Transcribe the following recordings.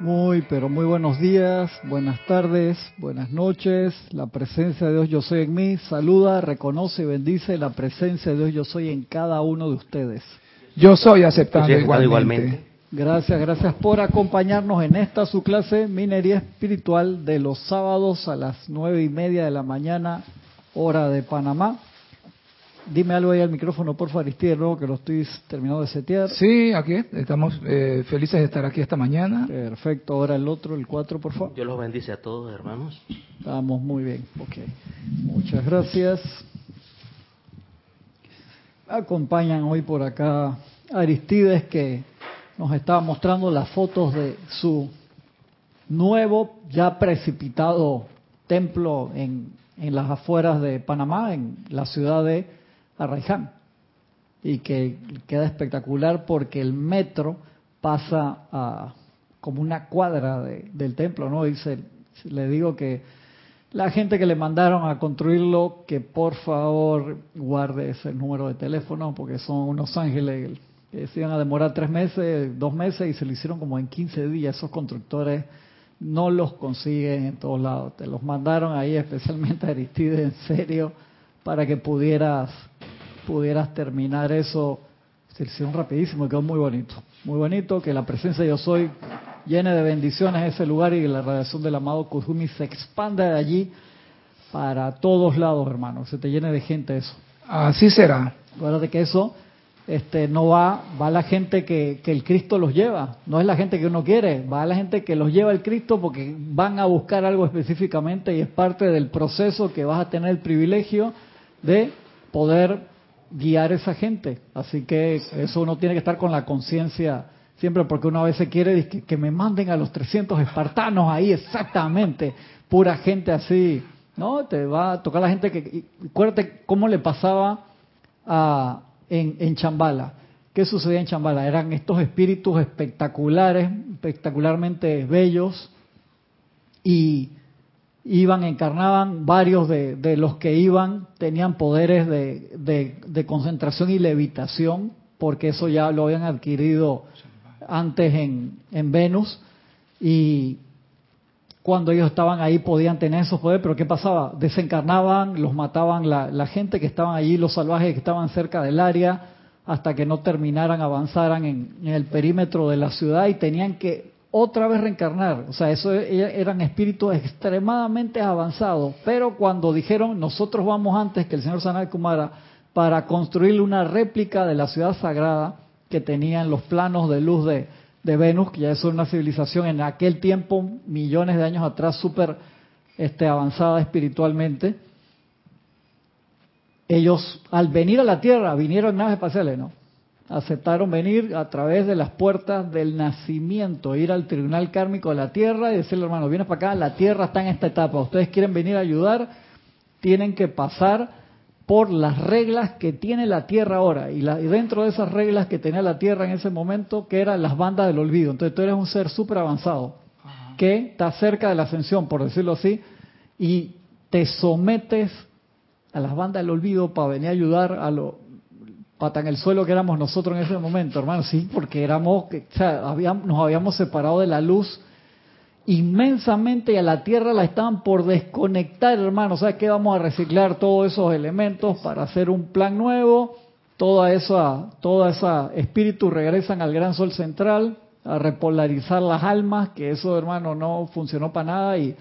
Muy, pero muy buenos días, buenas tardes, buenas noches. La presencia de Dios yo soy en mí. Saluda, reconoce y bendice la presencia de Dios yo soy en cada uno de ustedes. Yo soy aceptando Yo soy igualmente. igualmente. Gracias, gracias por acompañarnos en esta su clase Minería Espiritual de los sábados a las nueve y media de la mañana, hora de Panamá. Dime algo ahí al micrófono, por favor, Aristide, luego que lo estoy terminando de setear. Sí, aquí estamos eh, felices de estar aquí esta mañana. Perfecto, ahora el otro, el cuatro, por favor. Dios los bendice a todos, hermanos. Estamos muy bien, ok. Muchas gracias. Acompañan hoy por acá Aristides que nos estaba mostrando las fotos de su nuevo, ya precipitado templo en, en las afueras de Panamá, en la ciudad de Arraiján. Y que queda espectacular porque el metro pasa a como una cuadra de- del templo, ¿no? Dice, le digo que la gente que le mandaron a construirlo, que por favor guarde ese número de teléfono, porque son unos ángeles que se iban a demorar tres meses, dos meses, y se lo hicieron como en 15 días. Esos constructores no los consiguen en todos lados. Te los mandaron ahí especialmente a Aristide, en serio, para que pudieras, pudieras terminar eso. Hicieron rapidísimo quedó muy bonito. Muy bonito, que la presencia de Yo Soy llene de bendiciones ese lugar y que la radiación del amado Kuzumi se expanda de allí para todos lados, hermano. Se te llene de gente eso. Así será. Acuérdate que eso este, no va, va la gente que, que el Cristo los lleva, no es la gente que uno quiere, va la gente que los lleva el Cristo porque van a buscar algo específicamente y es parte del proceso que vas a tener el privilegio de poder guiar a esa gente. Así que eso uno tiene que estar con la conciencia siempre porque uno a veces quiere que, que me manden a los 300 espartanos ahí exactamente, pura gente así, ¿no? Te va a tocar la gente que... Acuérdate cómo le pasaba a, en, en Chambala. ¿Qué sucedía en Chambala? Eran estos espíritus espectaculares, espectacularmente bellos, y iban, encarnaban, varios de, los que iban tenían poderes de, de- concentración y levitación, porque eso ya lo habían adquirido antes en, en Venus, y cuando ellos estaban ahí podían tener esos poderes, pero ¿qué pasaba? Desencarnaban, los mataban la, gente que estaban allí, los salvajes que estaban cerca del área, hasta que no terminaran, avanzaran en el perímetro de la ciudad y tenían que otra vez reencarnar. O sea, eso e- eran espíritus extremadamente avanzados, pero cuando dijeron, nosotros vamos antes que el señor Sanat Kumara para construir una réplica de la ciudad sagrada que tenían los planos de luz de, de Venus, que ya es una civilización en aquel tiempo, millones de años atrás, súper este, avanzada espiritualmente. Ellos, al venir a la Tierra, vinieron en naves espaciales, ¿no? Aceptaron venir a través de las puertas del nacimiento, ir al tribunal kármico de la Tierra y decirle, hermano, vienes para acá, la Tierra está en esta etapa, ustedes quieren venir a ayudar, tienen que pasar por las reglas que tiene la Tierra ahora. Y, la- y dentro de esas reglas que tenía la Tierra en ese momento, que eran las bandas del olvido. Entonces tú eres un ser súper avanzado, que está cerca de la ascensión, por decirlo así, y te sometes a las bandas del olvido para venir a ayudar a lo pata en el suelo que éramos nosotros en ese momento, hermano, sí, porque éramos, o sea, habíamos- nos habíamos separado de la luz inmensamente y a la Tierra la estaban por desconectar, hermano. ¿Sabes qué? Vamos a reciclar todos esos elementos para hacer un plan nuevo. Toda esa, toda esa espíritus regresan al gran sol central a repolarizar las almas, que eso, hermano, no funcionó para nada y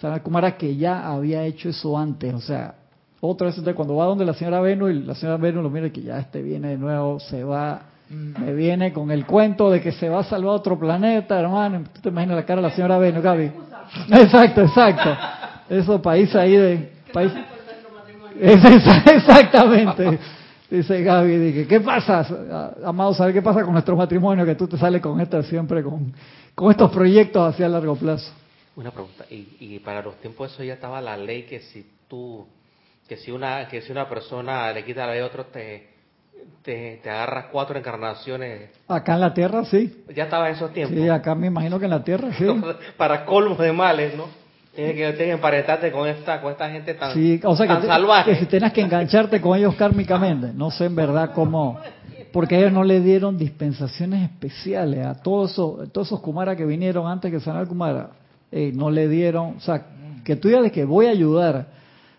Sanat Kumara que ya había hecho eso antes, o sea, otra vez cuando va donde la señora Venus y la señora Venus lo mira y que ya este viene de nuevo, se va, me viene con el cuento de que se va a salvar otro planeta, hermano. ¿Tú te imaginas la cara de la señora Venus, Gaby? Exacto, exacto. Esos países ahí de... País... Exactamente. Dice Gaby, dije, ¿qué pasa? Amado, ¿sabes qué pasa con nuestro matrimonio? Que tú te sales con esta siempre, con, con estos proyectos hacia largo plazo. Una pregunta, y, y para los tiempos eso ya estaba la ley que si tú, que si una, que si una persona le quita la ley a otro te, te, te agarras cuatro encarnaciones, Acá en la Tierra, sí. ya estaba en esos tiempos. Sí, acá me imagino que en la Tierra, sí. para colmo de males, ¿no? Tienes que, tienes que emparentarte con esta, con esta gente tan, Sí, o sea que, tan te- salvaje. que si tenías que engancharte con ellos kármicamente. No sé en verdad cómo. porque ellos no le dieron dispensaciones especiales a todos esos, todos esos Kumara que vinieron antes que sanar Kumara. Eh, no le dieron, o sea, que tú digas que voy a ayudar,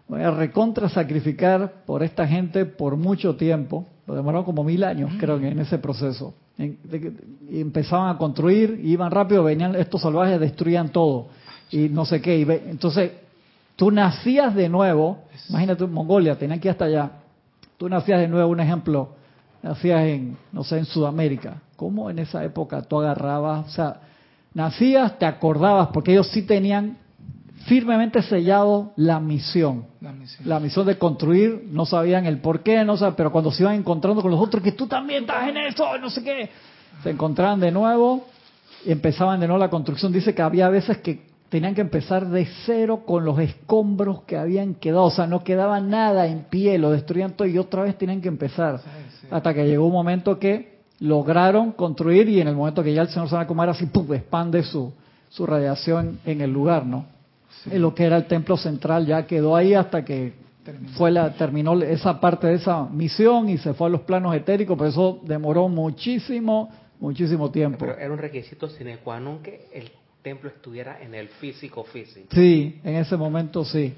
voy a recontra sacrificar por esta gente por mucho tiempo, lo demoraron como mil años, creo que en ese proceso. y empezaban a construir, iban rápido, venían estos salvajes, destruían todo y no sé qué. Y entonces, tú nacías de nuevo, imagínate Mongolia, tenían que ir hasta allá. Tú nacías de nuevo, un ejemplo, nacías en, no sé, en Sudamérica. ¿Cómo en esa época tú agarrabas, o sea, nacías, te acordabas, porque ellos sí tenían firmemente sellado la misión. La misión. de construir, no sabían el por qué, no sabían, pero cuando se iban encontrando con los otros, que tú también estás en eso, no sé qué, se encontraban de nuevo y empezaban de nuevo la construcción. Dice que había veces que tenían que empezar de cero con los escombros que habían quedado, o sea, no quedaba nada en pie, lo destruían todo y otra vez tenían que empezar. Hasta que llegó un momento que lograron construir y en el momento que ya el señor Sanakumara así ¡pum! expande su, su radiación en el lugar, ¿no? Lo que era el templo central ya quedó ahí hasta que fue la terminó esa parte de esa misión y se fue a los planos etéricos, pero eso demoró muchísimo, muchísimo tiempo. Pero era un requisito sine qua non que el templo estuviera en el físico físico. Sí, en ese momento sí.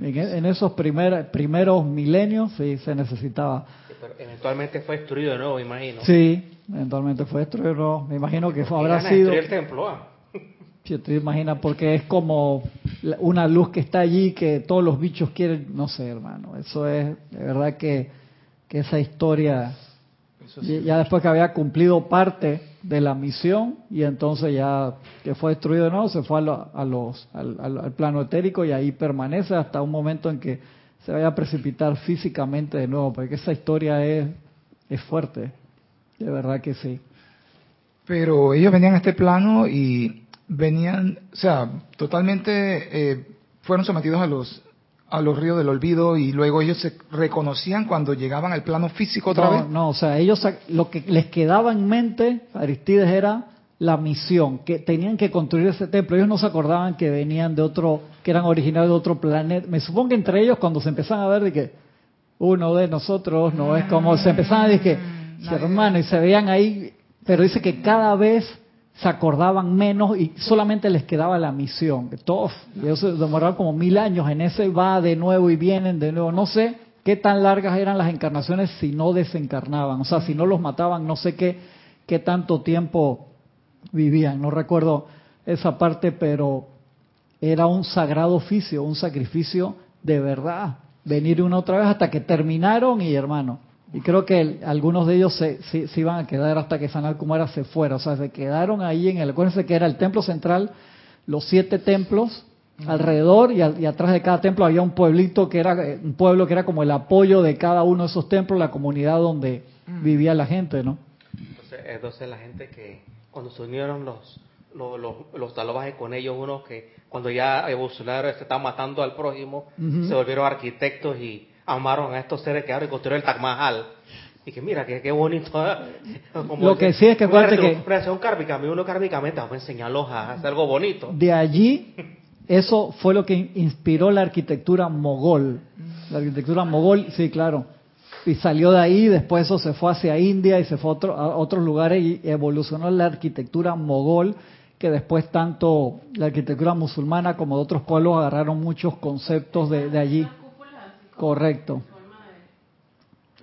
En, esos primeros milenios sí se necesitaba. pero eventualmente fue destruido de nuevo, me imagino. Sí, eventualmente fue destruido de nuevo. Me imagino que fue, habrá sido. el templo, ¿ah? Si te imaginas, porque es como una luz que está allí que todos los bichos quieren, no sé, hermano. Eso es, de verdad que, que esa historia, ya después que había cumplido parte de la misión y entonces ya que fue destruido de nuevo, se fue a, los, al, plano etérico y ahí permanece hasta un momento en que se vaya a precipitar físicamente de nuevo, porque esa historia es, es fuerte, de verdad que sí. Pero ellos venían a este plano y venían, o sea, totalmente eh, fueron sometidos a los a los ríos del olvido y luego ellos se reconocían cuando llegaban al plano físico otra vez. No, o sea, ellos lo que les quedaba en mente, Aristides, era la misión, que tenían que construir ese templo. Ellos no se acordaban que venían de otro, que eran originarios de otro planeta. Me supongo que entre ellos cuando se empezaban a ver de que uno de nosotros no es como se empezaban a decir que, mm, hermano, y se veían ahí, pero dice que cada vez se acordaban menos y solamente les quedaba la misión. Ellos se demoraron como mil años en ese va de nuevo y vienen de nuevo. No sé qué tan largas eran las encarnaciones si no desencarnaban. O sea, si no los mataban, no sé qué, qué tanto tiempo vivían. No recuerdo esa parte, pero era un sagrado oficio, un sacrificio de verdad. Venir una otra vez hasta que terminaron y hermano, y creo que algunos de ellos se, se, iban a quedar hasta que Sanal Kumara se fuera. O sea, se quedaron ahí en el. Acuérdense que era el templo central, los siete templos alrededor y, atrás de cada templo había un pueblito que era eh, un pueblo que era como el apoyo de cada uno de esos templos, la comunidad donde vivía la gente, ¿no? Entonces, entonces la gente que cuando se unieron los los, los, los con ellos, unos que cuando ya evolucionaron se estaban matando al prójimo, se volvieron arquitectos y amaron a estos seres que ahora construyeron el Taj Mahal. Y que mira, que qué bonito. Lo que sí es que acuérdate que... Creación kármica, uno kármicamente vamos a enseñarlos a hacer algo bonito. De allí, eso fue lo que inspiró la arquitectura mogol. La arquitectura mogol, sí, claro. Y salió de ahí, después eso se fue hacia India y se fue a, otro, a otros lugares y evolucionó la arquitectura mogol, que después tanto la arquitectura musulmana como de otros pueblos agarraron muchos conceptos de, de allí. Correcto.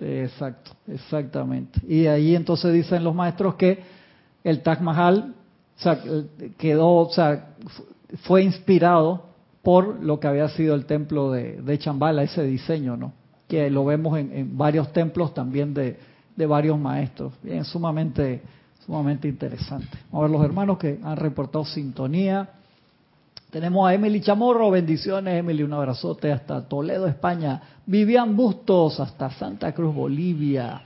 Exacto, exactamente. Y ahí entonces dicen los maestros que el Taj Mahal quedó, o sea, fue inspirado por lo que había sido el templo de, de Chambala, ese diseño, ¿no? Que lo vemos en, varios templos también de, de, varios maestros. Bien, sumamente, sumamente interesante. Vamos a ver los hermanos que han reportado sintonía. Tenemos a Emily Chamorro, bendiciones Emily, un abrazote hasta Toledo, España. Vivian Bustos hasta Santa Cruz, Bolivia.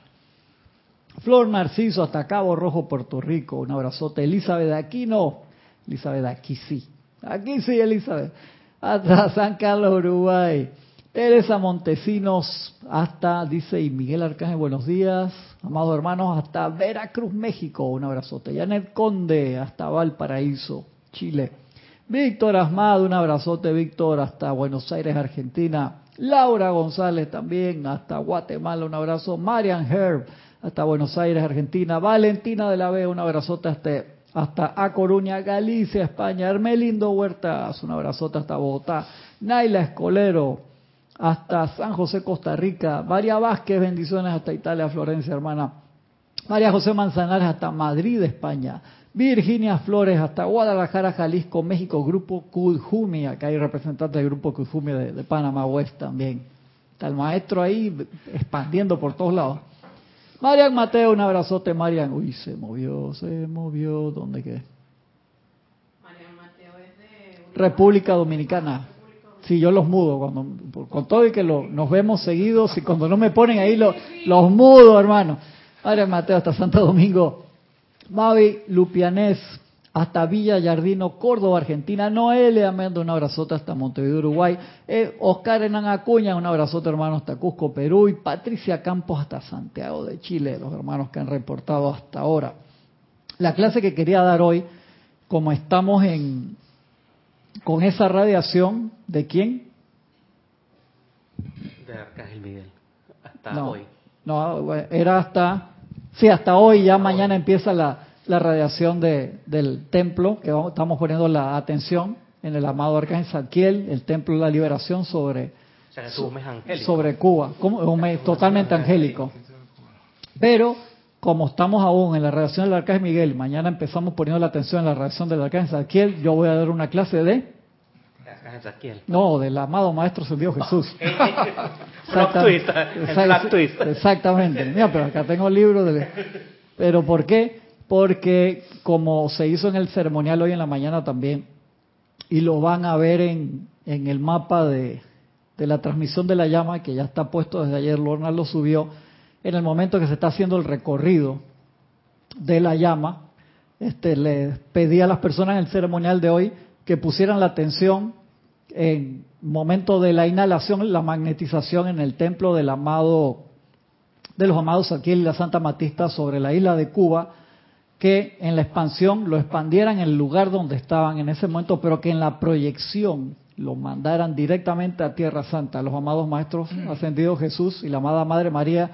Flor Narciso hasta Cabo Rojo, Puerto Rico, un abrazote. Elizabeth Aquino, Elizabeth aquí sí, aquí sí Elizabeth. Hasta San Carlos, Uruguay. Teresa Montesinos hasta, dice, y Miguel Arcángel, buenos días. Amados hermanos, hasta Veracruz, México, un abrazote. Janet Conde hasta Valparaíso, Chile. Víctor Asmado, un abrazote, Víctor, hasta Buenos Aires, Argentina. Laura González también, hasta Guatemala, un abrazo. Marian Herb, hasta Buenos Aires, Argentina. Valentina de la B, un abrazote hasta, hasta A Coruña, Galicia, España. Hermelindo Huertas, un abrazote hasta Bogotá. Naila Escolero, hasta San José, Costa Rica. María Vázquez, bendiciones hasta Italia, Florencia, hermana. María José Manzanares hasta Madrid, España. Virginia Flores hasta Guadalajara, Jalisco, México, Grupo Kujumi, acá hay representantes del Grupo Kujumi de, de Panamá West también. Está el maestro ahí expandiendo por todos lados. Marian Mateo, un abrazote, Marian. Uy, se movió, se movió. ¿Dónde quedé? Marian Mateo es de... República Dominicana. Sí, yo los mudo. cuando Con todo y que lo, nos vemos seguidos y cuando no me ponen ahí los mudo, hermano. Marian Mateo hasta Santo Domingo. Mavi Lupianés hasta Villa Yardino, Córdoba, Argentina. Noelia Mendo, un abrazote hasta Montevideo, Uruguay. Eh, Oscar Hernán Acuña, un abrazote hermano hasta Cusco, Perú. Y Patricia Campos hasta Santiago de Chile, los hermanos que han reportado hasta ahora. La clase que quería dar hoy, como estamos en con esa radiación, ¿de quién? De Arcángel Miguel, hasta hoy. No, era hasta, sí, hasta hoy, ya mañana empieza la, la radiación de, del templo, que estamos poniendo la atención en el amado Arcángel Zadkiel, el templo de la liberación sobre, sobre Cuba, como, totalmente angélico. Pero como estamos aún en la radiación del Arcángel Miguel, mañana empezamos poniendo la atención en la radiación del Arcángel Zadkiel, yo voy a dar una clase de no, del amado Maestro Dios Jesús. Exactamente. Mira, pero acá tengo el libro de... Pero ¿por qué? porque como se hizo en el ceremonial hoy en la mañana también, y lo van a ver en, en el mapa de, de, la transmisión de la llama, que ya está puesto desde ayer, Lorna lo subió, en el momento que se está haciendo el recorrido de la llama, este, le pedí a las personas en el ceremonial de hoy que pusieran la atención en momento de la inhalación, la magnetización en el templo del amado, de los amados aquí y la Santa Matista sobre la isla de Cuba, que en la expansión lo expandieran en el lugar donde estaban en ese momento, pero que en la proyección lo mandaran directamente a Tierra Santa, los amados maestros mm. ascendidos Jesús y la amada Madre María,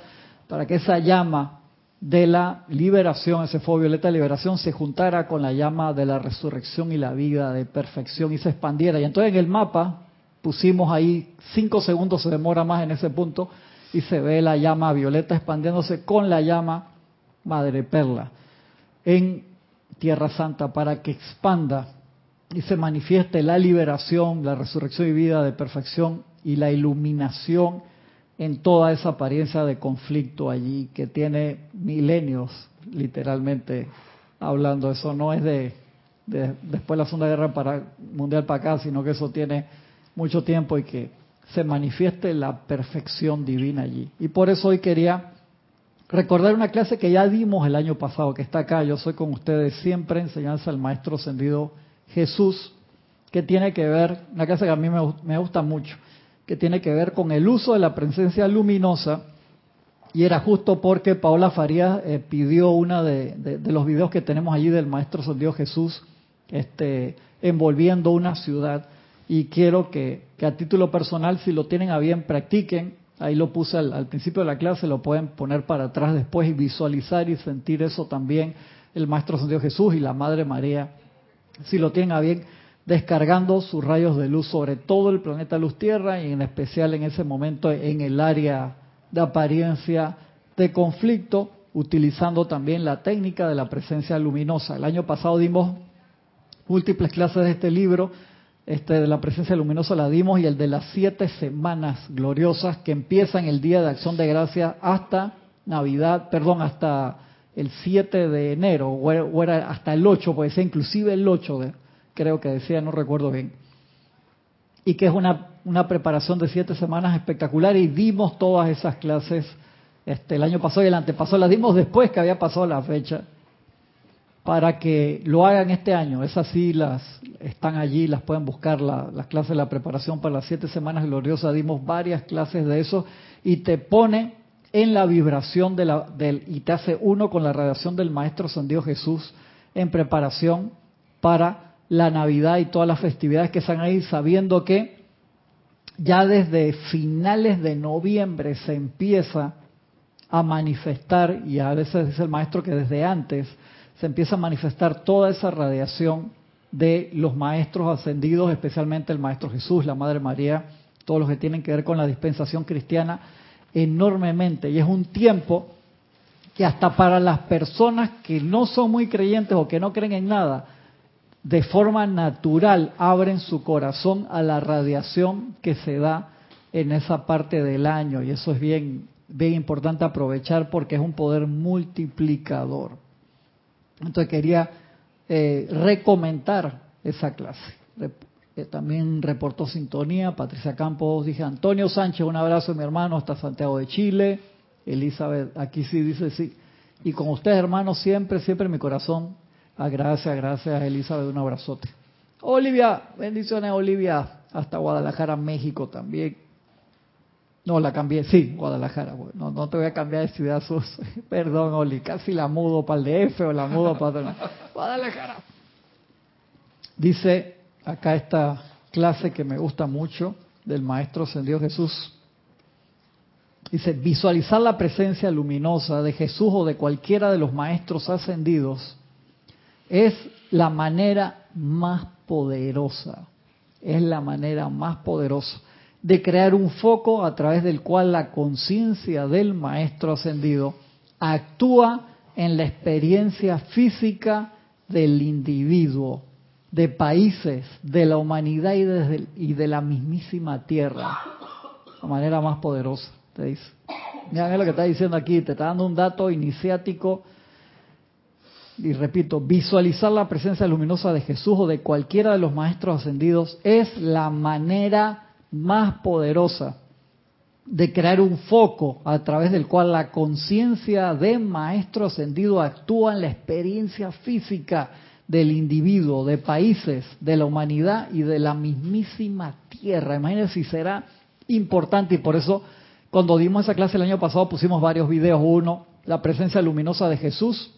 para que esa llama de la liberación, ese fuego violeta de liberación, se juntara con la llama de la resurrección y la vida de perfección y se expandiera. Y entonces en el mapa pusimos ahí, cinco segundos se demora más en ese punto, y se ve la llama violeta expandiéndose con la llama Madre Perla en Tierra Santa para que expanda y se manifieste la liberación, la resurrección y vida de perfección y la iluminación en toda esa apariencia de conflicto allí que tiene milenios, literalmente hablando. Eso no es de, después de la Segunda Guerra para, Mundial para acá, sino que eso tiene mucho tiempo y que se manifieste la perfección divina allí. Y por eso hoy quería recordar una clase que ya dimos el año pasado, que está acá, yo soy con ustedes siempre, enseñanza al Maestro Ascendido Jesús, que tiene que ver, una clase que a mí me, gusta mucho, que tiene que ver con el uso de la presencia luminosa, y era justo porque Paola Farías eh, pidió una de, los videos que tenemos allí del Maestro Ascendido Jesús, este, envolviendo una ciudad, y quiero que, que a título personal, si lo tienen a bien, practiquen. Ahí lo puse al, principio de la clase, lo pueden poner para atrás después y visualizar y sentir eso también el Maestro Santo Jesús y la Madre María, si lo tienen a bien, descargando sus rayos de luz sobre todo el planeta Luz Tierra y en especial en ese momento en el área de apariencia de conflicto, utilizando también la técnica de la presencia luminosa. El año pasado dimos múltiples clases de este libro este de la presencia luminosa la dimos y el de las siete semanas gloriosas que empiezan el día de acción de gracia hasta Navidad, perdón, hasta el 7 de enero, o era hasta el 8, puede ser inclusive el 8, de, creo que decía, no recuerdo bien. Y que es una, una preparación de siete semanas espectacular y dimos todas esas clases este, el año pasado y el antepasado, las dimos después que había pasado la fecha para que lo hagan este año. Esas sí las están allí, las pueden buscar, las clases de la preparación para las siete semanas gloriosas. Dimos varias clases de eso y te pone en la vibración de la, del, y te hace uno con la radiación del Maestro San Dios Jesús en preparación para la Navidad y todas las festividades que están ahí, sabiendo que ya desde finales de noviembre se empieza a manifestar, y a veces dice el maestro que desde antes se empieza a manifestar toda esa radiación de los maestros ascendidos, especialmente el Maestro Jesús, la Madre María, todos los que tienen que ver con la dispensación cristiana, enormemente. Y es un tiempo que hasta para las personas que no son muy creyentes o que no creen en nada, de forma natural abren su corazón a la radiación que se da en esa parte del año. Y eso es bien, bien importante aprovechar porque es un poder multiplicador. Entonces quería eh, recomendar esa clase. Eh, también reportó sintonía, Patricia Campos, dije Antonio Sánchez, un abrazo mi hermano hasta Santiago de Chile, Elizabeth, aquí sí dice sí, y con ustedes hermanos siempre, siempre mi corazón, ah, gracias, gracias Elizabeth, un abrazote. Olivia, bendiciones Olivia, hasta Guadalajara, México también. No, la cambié, sí, Guadalajara. No, no te voy a cambiar de ciudad, sus. Perdón, Oli, casi la mudo para el DF o la mudo para Guadalajara. Dice acá esta clase que me gusta mucho del Maestro Ascendido Jesús. Dice, visualizar la presencia luminosa de Jesús o de cualquiera de los maestros ascendidos es la manera más poderosa. Es la manera más poderosa de crear un foco a través del cual la conciencia del maestro ascendido actúa en la experiencia física del individuo, de países, de la humanidad y de, y de la mismísima tierra. La manera más poderosa, te dice. Mira lo que está diciendo aquí, te está dando un dato iniciático. Y repito, visualizar la presencia luminosa de Jesús o de cualquiera de los maestros ascendidos es la manera más poderosa de crear un foco a través del cual la conciencia de maestro ascendido actúa en la experiencia física del individuo, de países, de la humanidad y de la mismísima tierra. Imagínense si será importante y por eso cuando dimos esa clase el año pasado pusimos varios videos. Uno, la presencia luminosa de Jesús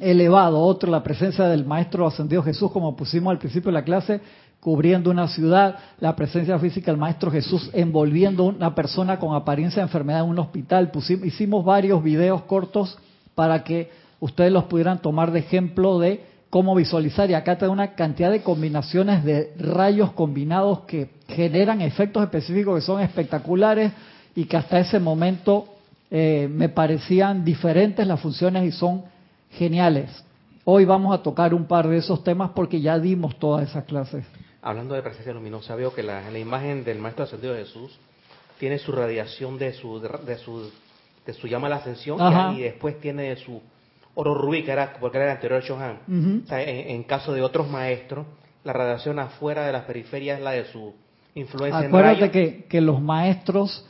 elevado. Otro, la presencia del Maestro Ascendido Jesús, como pusimos al principio de la clase cubriendo una ciudad, la presencia física del Maestro Jesús envolviendo una persona con apariencia de enfermedad en un hospital. hicimos varios videos cortos para que ustedes los pudieran tomar de ejemplo de cómo visualizar. Y acá te una cantidad de combinaciones de rayos combinados que generan efectos específicos que son espectaculares y que hasta ese momento eh, me parecían diferentes las funciones y son geniales. Hoy vamos a tocar un par de esos temas porque ya dimos todas esas clases hablando de presencia luminosa, veo que la, la imagen del Maestro Ascendido de Jesús tiene su radiación de su, de su, de su llama a la ascensión y, después tiene su oro rubí, que era, porque era el anterior Shohan. en, caso de otros maestros, la radiación afuera de las periferias es la de su influencia Acuérdate en que, que los maestros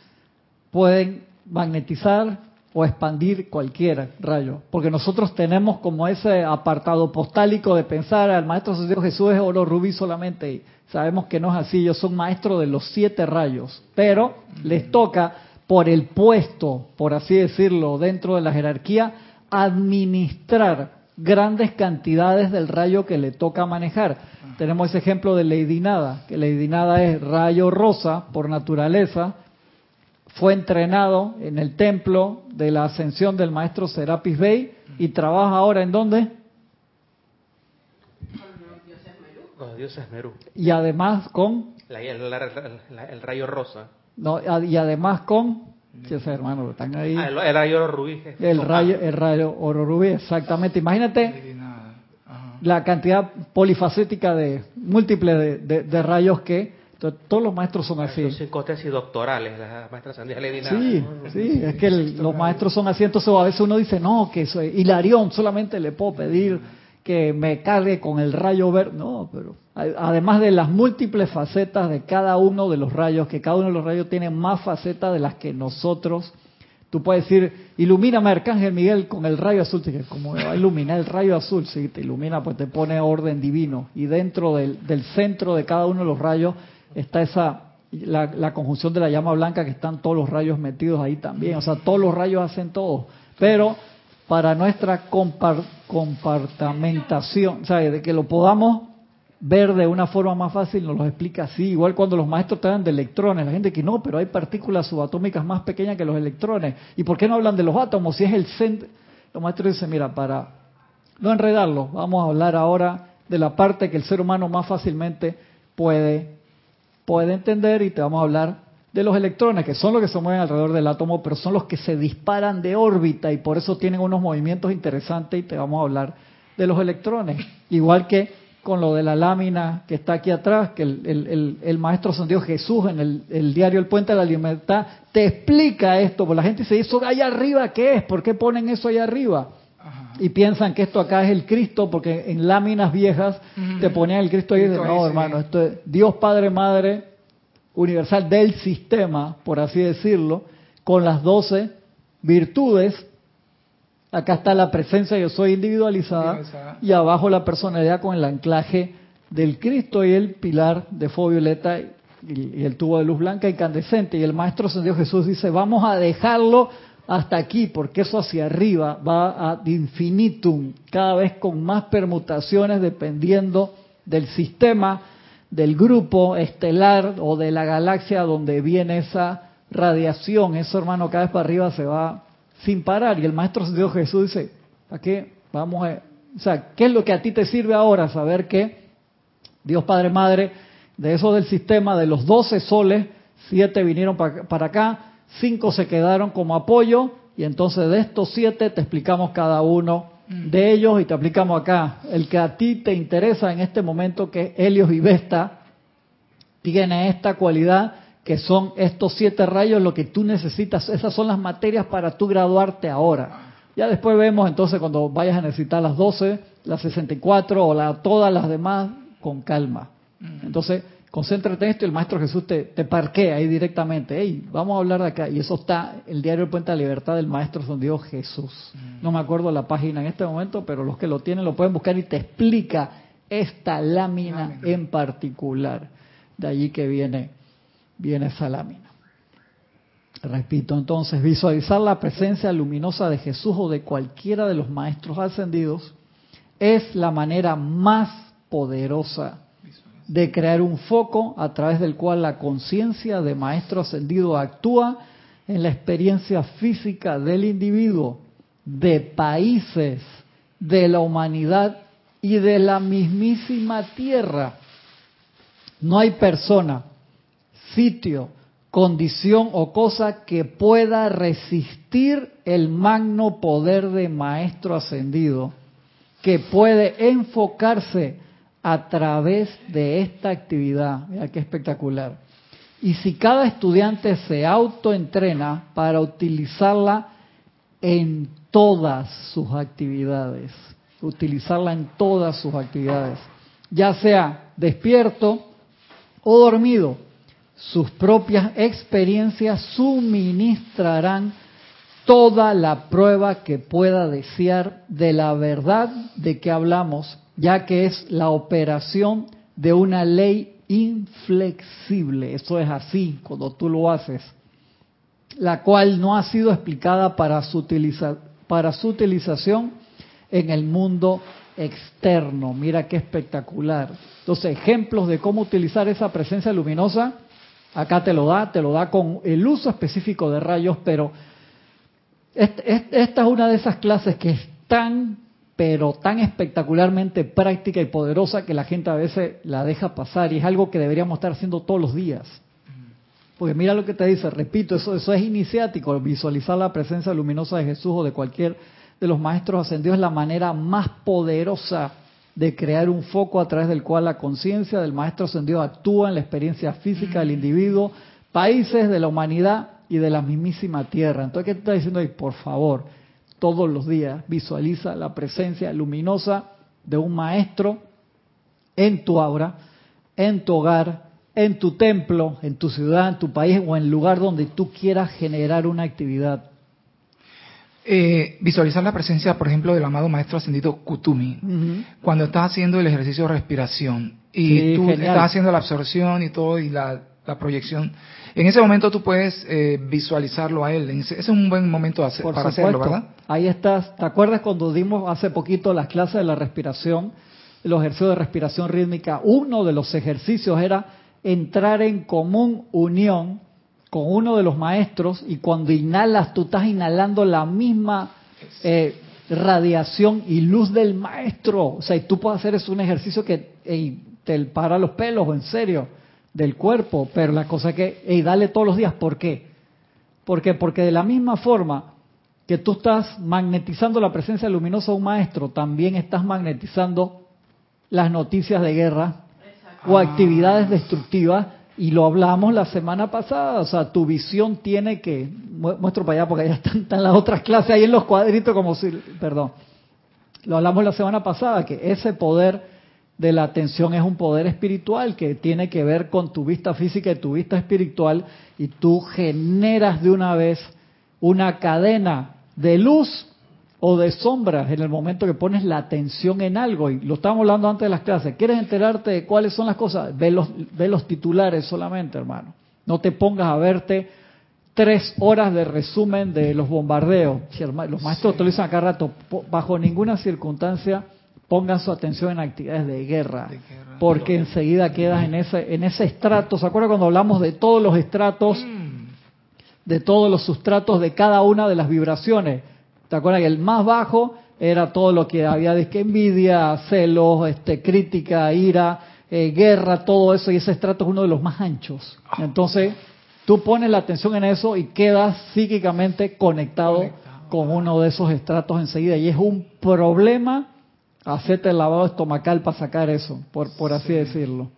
pueden magnetizar o expandir cualquier rayo. Porque nosotros tenemos como ese apartado postálico de pensar al Maestro Dios Jesús es oro rubí solamente. Y sabemos que no es así, ellos son maestros de los siete rayos. Pero les toca, por el puesto, por así decirlo, dentro de la jerarquía, administrar grandes cantidades del rayo que le toca manejar. Tenemos ese ejemplo de Lady Nada, que Lady Nada es rayo rosa por naturaleza, fue entrenado en el templo de la ascensión del maestro Serapis Bey y trabaja ahora en dónde? Los dioses Merú. Y además con... el, rayo rosa. No, y además con... Sí, hermano, están ahí. Ah, el, rayo oro rubí. El rayo, el rayo oro rubí, exactamente. Imagínate la cantidad polifacética de múltiple de rayos que todos los maestros son así. Cinco tesis doctorales, las maestras Sí, sí, es que los maestros son así, entonces a veces uno dice, no, que soy Hilarión, solamente le puedo pedir que me cargue con el rayo verde. No, pero además de las múltiples facetas de cada uno de los rayos, que cada uno de los rayos tiene más facetas de las que nosotros. Tú puedes decir, ilumíname Arcángel Miguel con el rayo azul. como va a iluminar el rayo azul? Si te ilumina, pues te pone orden divino. Y dentro del centro de cada uno de los rayos está esa la, conjunción de la llama blanca que están todos los rayos metidos ahí también. O sea, todos los rayos hacen todo. Pero para nuestra compartamentación, o sea, de que lo podamos ver de una forma más fácil, nos los explica así. Igual cuando los maestros te hablan de electrones, la gente que no, pero hay partículas subatómicas más pequeñas que los electrones. ¿Y por qué no hablan de los átomos si es el centro? Los maestros dicen, mira, para no enredarlo, vamos a hablar ahora de la parte que el ser humano más fácilmente puede, puede entender y te vamos a hablar de los electrones, que son los que se mueven alrededor del átomo, pero son los que se disparan de órbita y por eso tienen unos movimientos interesantes y te vamos a hablar de los electrones. Igual que con lo de la lámina que está aquí atrás, que el, maestro San Dios Jesús en el, diario El Puente de la Libertad te explica esto, porque la gente se dice, allá arriba qué es? ¿Por qué ponen eso allá arriba? Y piensan que esto acá es el Cristo, porque en láminas viejas te ponían el Cristo ahí y dicen, no, hermano, esto es Dios Padre Madre universal del sistema, por así decirlo, con las doce virtudes. Acá está la presencia yo soy individualizada, y abajo la personalidad con el anclaje del Cristo y el pilar de fuego violeta y, el tubo de luz blanca incandescente. Y el Maestro San Dios Jesús dice, vamos a dejarlo hasta aquí, porque eso hacia arriba va a infinitum, cada vez con más permutaciones dependiendo del sistema del grupo estelar o de la galaxia donde viene esa radiación, eso hermano cada vez para arriba se va sin parar. Y el Maestro Dios Jesús dice, ¿para qué? Vamos a... O sea, ¿qué es lo que a ti te sirve ahora? Saber que Dios Padre Madre, de eso del sistema, de los doce soles, siete vinieron para acá, cinco se quedaron como apoyo, y entonces de estos siete te explicamos cada uno de ellos y te aplicamos acá. El que a ti te interesa en este momento, que Helios y Vesta, tiene esta cualidad que son estos siete rayos lo que tú necesitas. Esas son las materias para tú graduarte ahora. Ya después vemos entonces cuando vayas a necesitar las 12, las 64 o la, todas las demás con calma. Entonces, concéntrate en esto y el Maestro Jesús te, te parquea ahí directamente. Hey, vamos a hablar de acá. Y eso está el diario El Puente de la Libertad del Maestro San Dios Jesús. Mm. No me acuerdo la página en este momento, pero los que lo tienen lo pueden buscar y te explica esta lámina, en particular. De allí que viene, viene esa lámina. Repito, entonces, visualizar la presencia luminosa de Jesús o de cualquiera de los maestros ascendidos es la manera más poderosa de crear un foco a través del cual la conciencia de maestro ascendido actúa en la experiencia física del individuo, de países, de la humanidad y de la mismísima tierra. No hay persona, sitio, condición o cosa que pueda resistir el magno poder de maestro ascendido, que puede enfocarse a través de esta actividad. Mira qué espectacular. Y si cada estudiante se autoentrena para utilizarla en todas sus actividades, utilizarla en todas sus actividades, ya sea despierto o dormido, sus propias experiencias suministrarán toda la prueba que pueda desear de la verdad de que hablamos ya que es la operación de una ley inflexible. Eso es así cuando tú lo haces, la cual no ha sido explicada para su, para su utilización en el mundo externo. Mira qué espectacular. Entonces, ejemplos de cómo utilizar esa presencia luminosa, acá te lo da, te lo da con el uso específico de rayos, pero esta es una de esas clases que es tan pero tan espectacularmente práctica y poderosa que la gente a veces la deja pasar y es algo que deberíamos estar haciendo todos los días. Porque mira lo que te dice, repito, eso, eso es iniciático, visualizar la presencia luminosa de Jesús o de cualquier de los maestros ascendidos es la manera más poderosa de crear un foco a través del cual la conciencia del maestro ascendido actúa en la experiencia física del individuo, países de la humanidad y de la mismísima tierra. Entonces, ¿qué te está diciendo ahí? Por favor, todos los días. Visualiza la presencia luminosa de un maestro en tu aura, en tu hogar, en tu templo, en tu ciudad, en tu país o en el lugar donde tú quieras generar una actividad. Eh, visualizar la presencia, por ejemplo, del amado maestro ascendido Kutumi, cuando estás haciendo el ejercicio de respiración y tú estás haciendo la absorción y todo y la proyección en ese momento tú puedes eh, visualizarlo a él. Ese, es un buen momento para hacerlo, ¿verdad? Ahí estás. ¿Te acuerdas cuando dimos hace poquito las clases de la respiración? los ejercicios de respiración rítmica, uno de los ejercicios era entrar en común unión con uno de los maestros y cuando inhalas tú estás inhalando la misma eh, radiación y luz del maestro. O sea, y tú puedes hacer eso un ejercicio que te para los pelos, en serio, del cuerpo. Pero la cosa es que, hey, dale todos los días. ¿Por qué? ¿Por qué? Porque de la misma forma que tú estás magnetizando la presencia luminosa de un maestro, también estás magnetizando las noticias de guerra o actividades destructivas y lo hablamos la semana pasada, o sea, tu visión tiene que, muestro para allá porque allá están, están, las otras clases ahí en los cuadritos como si, perdón, lo hablamos la semana pasada, que ese poder de la atención es un poder espiritual que tiene que ver con tu vista física y tu vista espiritual y tú generas de una vez una cadena de luz o de sombras en el momento que pones la atención en algo. Y lo estábamos hablando antes de las clases. ¿Quieres enterarte de cuáles son las cosas? Ve los, ve los titulares solamente, hermano. No te pongas a verte tres horas de resumen de los bombardeos. Los maestros te lo dicen acá rato. Bajo ninguna circunstancia pongan su atención en actividades de guerra, porque enseguida quedas en ese, en ese estrato. ¿Se acuerda cuando hablamos de todos los estratos, mm. de todos los sustratos de cada una de las vibraciones? ¿Te acuerdas que el más bajo era todo lo que había de que envidia, celos, este, crítica, ira, eh, guerra, todo eso, y ese estrato es uno de los más anchos. Entonces, tú pones la atención en eso y quedas psíquicamente conectado, con uno de esos estratos enseguida. Y es un problema hacerte el lavado estomacal para sacar eso, por, por así decirlo.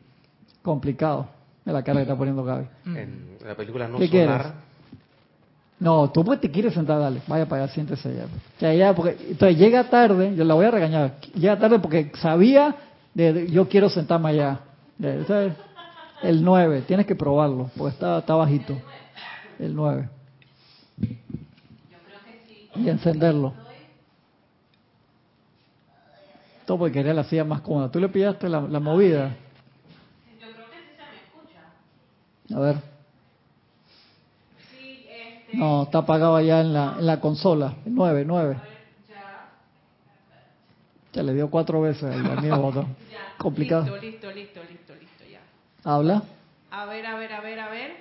Complicado. De la cara que está poniendo Gaby. En la película No Solar, no, tú pues te quieres sentar, dale, vaya para allá, siéntese allá. Que allá porque, entonces llega tarde, yo la voy a regañar, llega tarde porque sabía de, yo quiero sentarme allá. El 9, tienes que probarlo, porque está, está bajito. El 9. Y encenderlo. Todo porque quería la silla más cómoda. ¿Tú le pillaste la, la movida? Yo creo que sí se me escucha. A ver. No, está apagado allá en la, en la consola. Nueve, nueve. Ya le dio cuatro veces al mismo botón. Complicado. Listo, listo, listo, listo, ya. ¿Habla? A ver, a ver, a ver, a ver.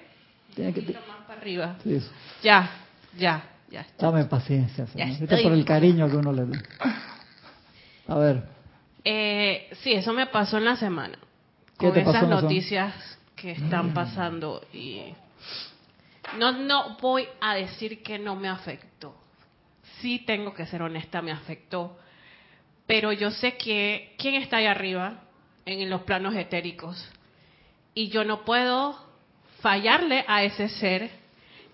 Tiene que más para arriba. Sí, Ya, ya, ya. Dame paciencia, señor. por el cariño que uno le da. A ver. Eh, sí, eso me pasó en la semana. Con esas noticias que están pasando y no, no voy a decir que no me afectó. Sí tengo que ser honesta, me afectó. Pero yo sé que quién está ahí arriba, en los planos etéricos. Y yo no puedo fallarle a ese ser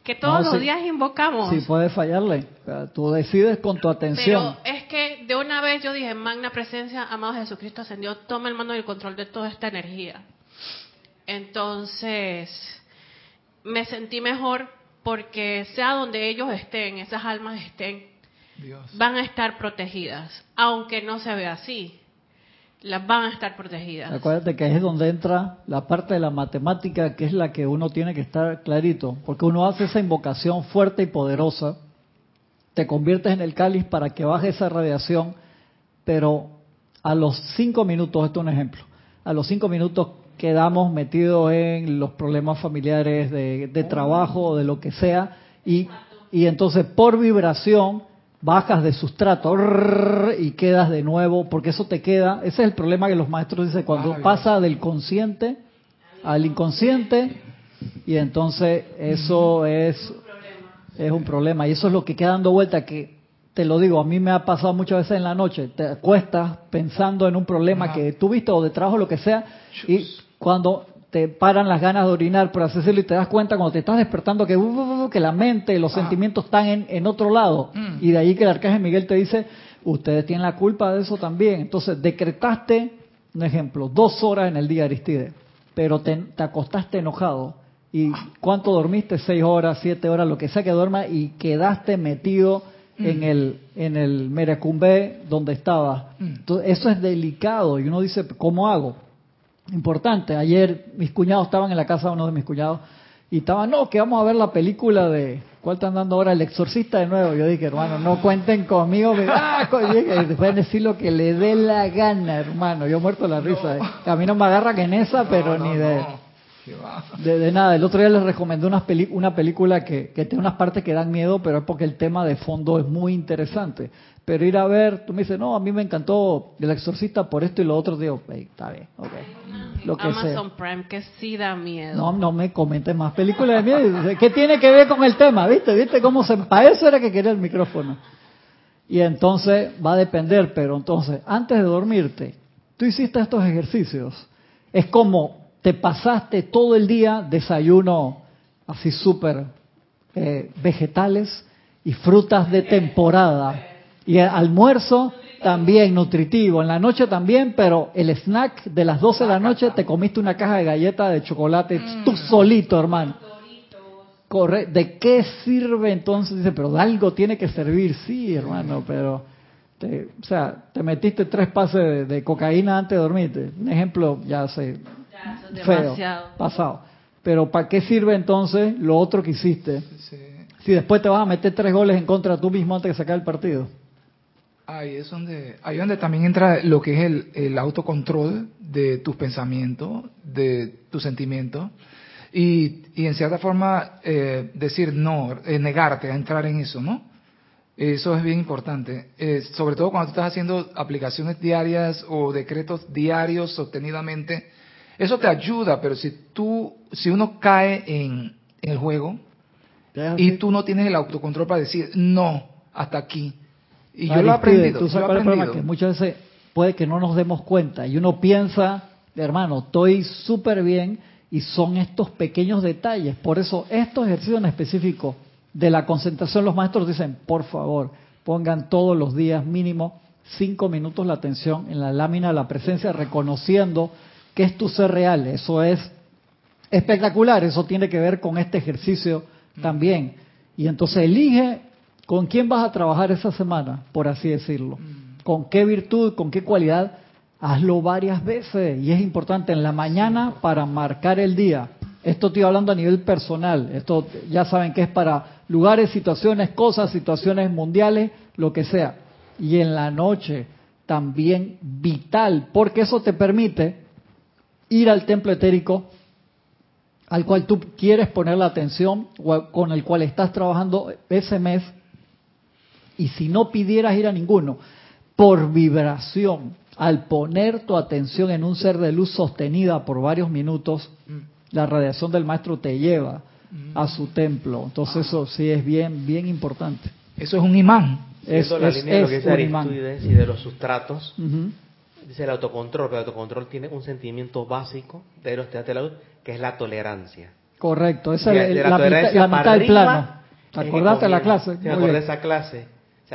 que todos los días invocamos. Sí, puedes fallarle. Tú decides con tu atención. Pero es que de una vez yo dije, magna presencia, amado Jesucristo ascendió, toma el mando y el control de toda esta energía. Entonces, me sentí mejor porque sea donde ellos estén, esas almas estén, van a estar protegidas, aunque no se vea así. Las van a estar protegidas. Acuérdate que es donde entra la parte de la matemática, que es la que uno tiene que estar clarito, porque uno hace esa invocación fuerte y poderosa, te conviertes en el cáliz para que baje esa radiación, pero a los cinco minutos, esto es un ejemplo, a los cinco minutos quedamos metidos en los problemas familiares de, de trabajo, de lo que sea, y entonces por vibración bajas de sustrato y quedas de nuevo, porque eso te queda, ese es el problema que los maestros dicen, cuando pasa del consciente al inconsciente, y entonces eso es, es un problema, y eso es lo que queda dando vuelta, que te lo digo, a mí me ha pasado muchas veces en la noche, te acuestas pensando en un problema que tuviste o de trabajo, lo que sea, y cuando te paran las ganas de orinar, por decirlo, y te das cuenta cuando te estás despertando que, uh, uh, uh, que la mente, los ah. sentimientos están en, otro lado. Mm. Y de ahí que el arcángel Miguel te dice, ustedes tienen la culpa de eso también. Entonces, decretaste, un ejemplo, dos horas en el día, Aristide, pero te, te acostaste enojado. ¿Y cuánto dormiste? Seis horas, siete horas, lo que sea que duerma, y quedaste metido mm. en el en el Merecumbe donde estabas. Mm. Entonces, eso es delicado y uno dice, ¿cómo hago? Importante. Ayer mis cuñados estaban en la casa de uno de mis cuñados y estaba, no, que vamos a ver la película de, ¿cuál están dando ahora? El Exorcista de nuevo. Yo dije, hermano, no cuenten conmigo, me, ah, pueden decir lo que le dé la gana, hermano. Yo muerto la risa. Eh. A mí no me agarran en esa, pero ni de, de, nada. El otro día les recomendé una, una película que, que tiene unas partes que dan miedo, pero es porque el tema de fondo es muy interesante. Pero ir a ver, tú me dices, no, a mí me encantó El Exorcista por esto y lo otro. Digo, está bien, ok. Lo que Amazon Prime que sí da miedo. No, no me comentes más películas de miedo. ¿Qué tiene que ver con el tema? ¿Viste? ¿Viste cómo se... Para eso era que quería el micrófono. Y entonces va a depender, pero entonces, antes de dormirte, tú hiciste estos ejercicios. Es como te pasaste todo el día desayuno así súper eh, vegetales y frutas de temporada y almuerzo también nutritivo, en la noche también, pero el snack de las 12 de la noche te comiste una caja de galletas de chocolate tú mm. solito, hermano. Corre, ¿de qué sirve entonces? Dice, pero de algo tiene que servir, sí, hermano, pero, te, o sea, te metiste tres pases de, cocaína antes de dormirte. Un ejemplo, ya sé, feo, pasado. Pero ¿para qué sirve entonces lo otro que hiciste? Si después te vas a meter tres goles en contra tú mismo antes de sacar el partido. Ahí es donde, ahí donde también entra lo que es el, el autocontrol de tus pensamientos, de tus sentimientos, y, y en cierta forma eh, decir no, eh, negarte a entrar en eso, ¿no? Eso es bien importante, eh, sobre todo cuando tú estás haciendo aplicaciones diarias o decretos diarios sostenidamente. Eso te ayuda, pero si tú, si uno cae en, en el juego y tú no tienes el autocontrol para decir no, hasta aquí, y yo lo he aprendido. Tú sabes el problema que muchas veces puede que no nos demos cuenta y uno piensa, hermano, estoy súper bien y son estos pequeños detalles. Por eso estos ejercicios en específico de la concentración, los maestros dicen, por favor, pongan todos los días mínimo cinco minutos la atención en la lámina de la presencia, reconociendo que es tu ser real. Eso es espectacular, eso tiene que ver con este ejercicio también. Y entonces elige ¿Con quién vas a trabajar esa semana, por así decirlo? Mm. ¿Con qué virtud, con qué cualidad? Hazlo varias veces y es importante en la mañana para marcar el día. Esto estoy hablando a nivel personal. Esto ya saben que es para lugares, situaciones, cosas, situaciones mundiales, lo que sea. Y en la noche también vital, porque eso te permite ir al templo etérico al cual tú quieres poner la atención o con el cual estás trabajando ese mes y si no pidieras ir a ninguno, por vibración, al poner tu atención en un ser de luz sostenida por varios minutos, mm. la radiación del maestro te lleva mm. a su templo. Entonces eso sí es bien, bien importante. Eso es un imán. Es, la línea de lo que dice y de los sustratos, dice el autocontrol, pero el autocontrol tiene un sentimiento básico de los de la luz, que es la tolerancia. Correcto, esa es la, mitad, del plano. ¿Te acordaste de la clase? Me acordé de esa clase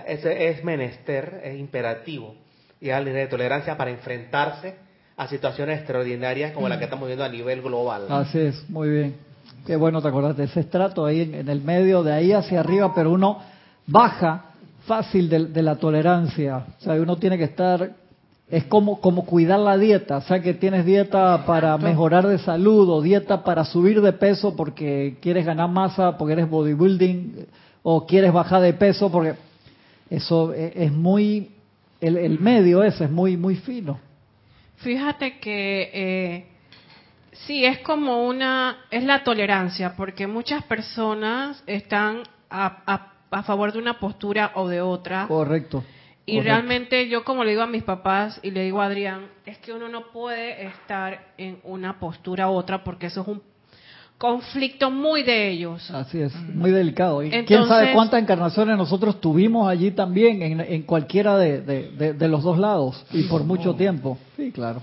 ese es menester, es imperativo, y al nivel de tolerancia para enfrentarse a situaciones extraordinarias como la que estamos viendo a nivel global. Así es, muy bien. Qué bueno te acordaste, ese estrato ahí en, el medio, de ahí hacia arriba, pero uno baja fácil de, la tolerancia. O sea, uno tiene que estar es como, como cuidar la dieta, o sea que tienes dieta para mejorar de salud o dieta para subir de peso porque quieres ganar masa, porque eres bodybuilding o quieres bajar de peso porque eso e, es muy, el, medio ese es muy, muy fino. Fíjate que eh, sí, es como una, es la tolerancia, porque muchas personas están a, a, favor de una postura o de otra. Correcto. Y realmente yo como le digo a mis papás y le digo a Adrián, es que uno no puede estar en una postura u otra porque eso es un conflicto muy de ellos. Así es, muy delicado. Y quién sabe cuántas encarnaciones nosotros tuvimos allí también, en, cualquiera de, los dos lados, y por mucho tiempo. Sí, claro.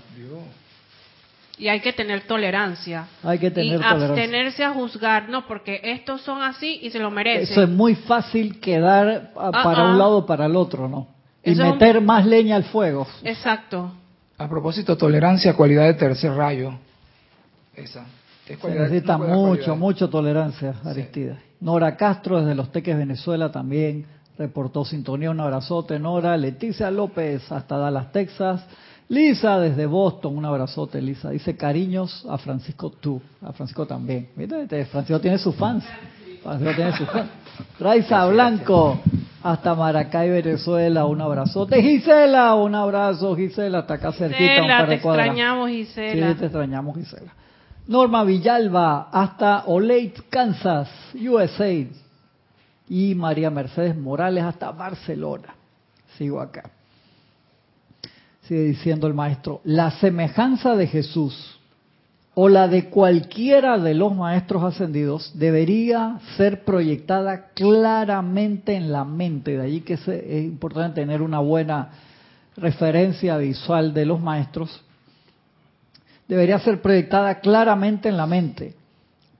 Y hay que tener tolerancia. Hay que tener y abstenerse a juzgar, no, porque estos son así y se lo merecen. Eso es muy fácil quedar ah, para un ah. lado o para el otro, ¿no? Y meter más leña al fuego. Exacto. A propósito, tolerancia, cualidad de tercer rayo. Esa. Se necesita mucho, mucho tolerancia, Aristida. Nora Castro, desde Los Teques, Venezuela, también reportó sintonía. Un abrazote, Nora. Leticia López, hasta Dallas, Texas. Lisa desde Boston, un abrazote, Lisa. Dice cariños a Francisco tú, a Francisco también. Este Francisco tiene sus fans. Francisco tiene sus fans. Raiza Blanco, hasta Maracay, Venezuela, un abrazote. Gisela, un abrazo, Gisela, hasta acá cerquita. Gisela, te extrañamos, Gisela. Sí, te extrañamos, Gisela. Norma Villalba, hasta Olate, Kansas, USA. Y María Mercedes Morales, hasta Barcelona. Sigo acá. Sigue diciendo el maestro, la semejanza de Jesús o la de cualquiera de los maestros ascendidos debería ser proyectada claramente en la mente. De allí que es importante tener una buena referencia visual de los maestros. Debería ser proyectada claramente en la mente.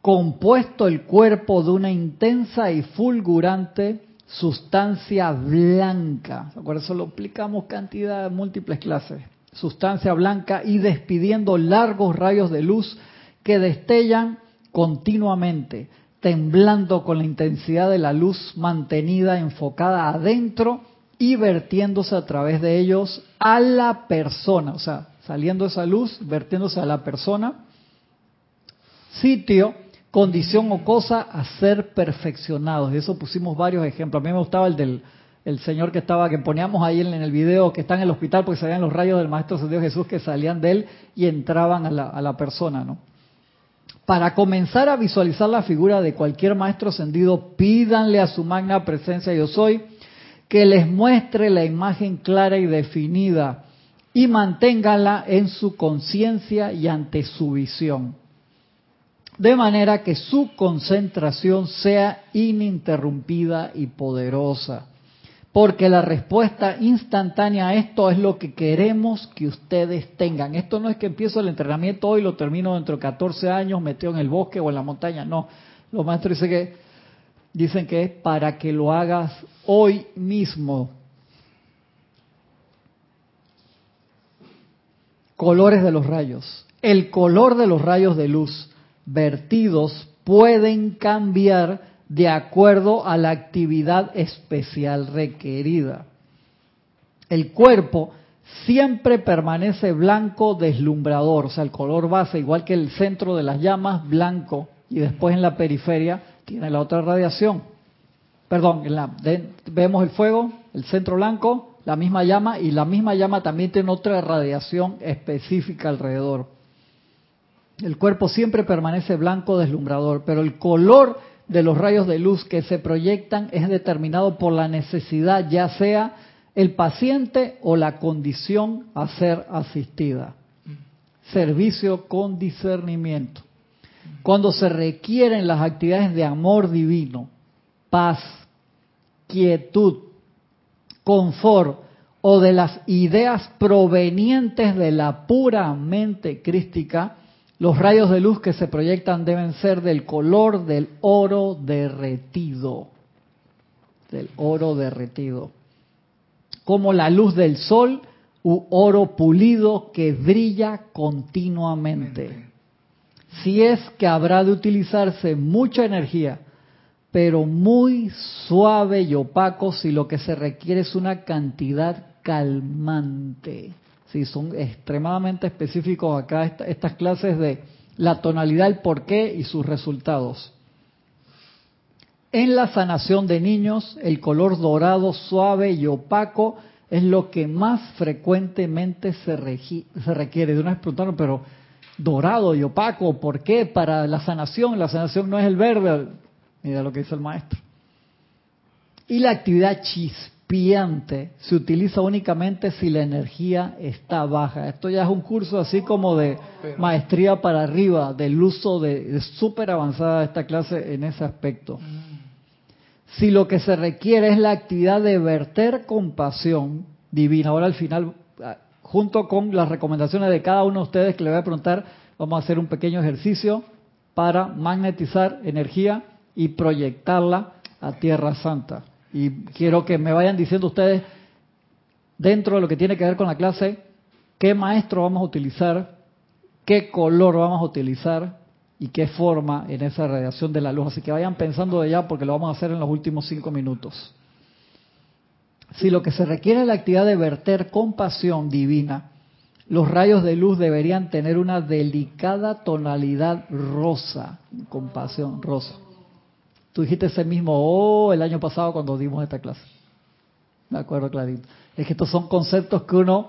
Compuesto el cuerpo de una intensa y fulgurante sustancia blanca. ¿Se Eso lo explicamos cantidad de múltiples clases. Sustancia blanca y despidiendo largos rayos de luz que destellan continuamente, temblando con la intensidad de la luz mantenida enfocada adentro y vertiéndose a través de ellos a la persona, o sea, saliendo esa luz, vertiéndose a la persona, sitio condición o cosa a ser perfeccionados. De eso pusimos varios ejemplos. A mí me gustaba el del el señor que estaba, que poníamos ahí en, el video, que está en el hospital porque salían los rayos del Maestro Dios Jesús que salían de él y entraban a la, persona, ¿no? Para comenzar a visualizar la figura de cualquier maestro ascendido, pídanle a su magna presencia yo soy que les muestre la imagen clara y definida y manténgala en su conciencia y ante su visión de manera que su concentración sea ininterrumpida y poderosa. Porque la respuesta instantánea a esto es lo que queremos que ustedes tengan. Esto no es que empiezo el entrenamiento hoy, lo termino dentro de 14 años, metido en el bosque o en la montaña. No, los maestros dicen que, dicen que es para que lo hagas hoy mismo. Colores de los rayos. El color de los rayos de luz vertidos pueden cambiar de acuerdo a la actividad especial requerida. El cuerpo siempre permanece blanco deslumbrador, o sea, el color base, igual que el centro de las llamas, blanco, y después en la periferia tiene la otra radiación. Perdón, vemos el fuego, el centro blanco, la misma llama, y la misma llama también tiene otra radiación específica alrededor. El cuerpo siempre permanece blanco deslumbrador, pero el color de los rayos de luz que se proyectan es determinado por la necesidad, ya sea el paciente o la condición a ser asistida. Servicio con discernimiento. Cuando se requieren las actividades de amor divino, paz, quietud, confort o de las ideas provenientes de la pura mente crística, los rayos de luz que se proyectan deben ser del color del oro derretido, del oro derretido, como la luz del sol u oro pulido que brilla continuamente. Si es que habrá de utilizarse mucha energía, pero muy suave y opaco si lo que se requiere es una cantidad calmante Son extremadamente específicos acá estas clases de la tonalidad, el porqué y sus resultados. En la sanación de niños, el color dorado, suave y opaco es lo que más frecuentemente se, se requiere. De una vez preguntaron, pero dorado y opaco, ¿por qué? Para la sanación, la sanación no es el verde. Mira lo que dice el maestro. Y la actividad chispa se utiliza únicamente si la energía está baja. Esto ya es un curso así como de maestría para arriba, del uso de, súper avanzada esta clase en ese aspecto. Si lo que se requiere es la actividad de verter compasión divina, ahora al final, ah, junto con las recomendaciones de cada uno de ustedes que le voy a preguntar, vamos a hacer un pequeño ejercicio para magnetizar energía y proyectarla a Tierra Santa. Y quiero que me vayan diciendo ustedes, dentro de lo que tiene que ver con la clase, qué maestro vamos a utilizar, qué color vamos a utilizar y qué forma en esa radiación de la luz. Así que vayan pensando de ya porque lo vamos a hacer en los últimos cinco minutos. Si lo que se requiere es la actividad de verter compasión divina los rayos de luz deberían tener una delicada tonalidad rosa, compasión, rosa. Tú dijiste ese mismo oh el año pasado cuando dimos esta clase. De acuerdo, clarito. Es que estos son conceptos que uno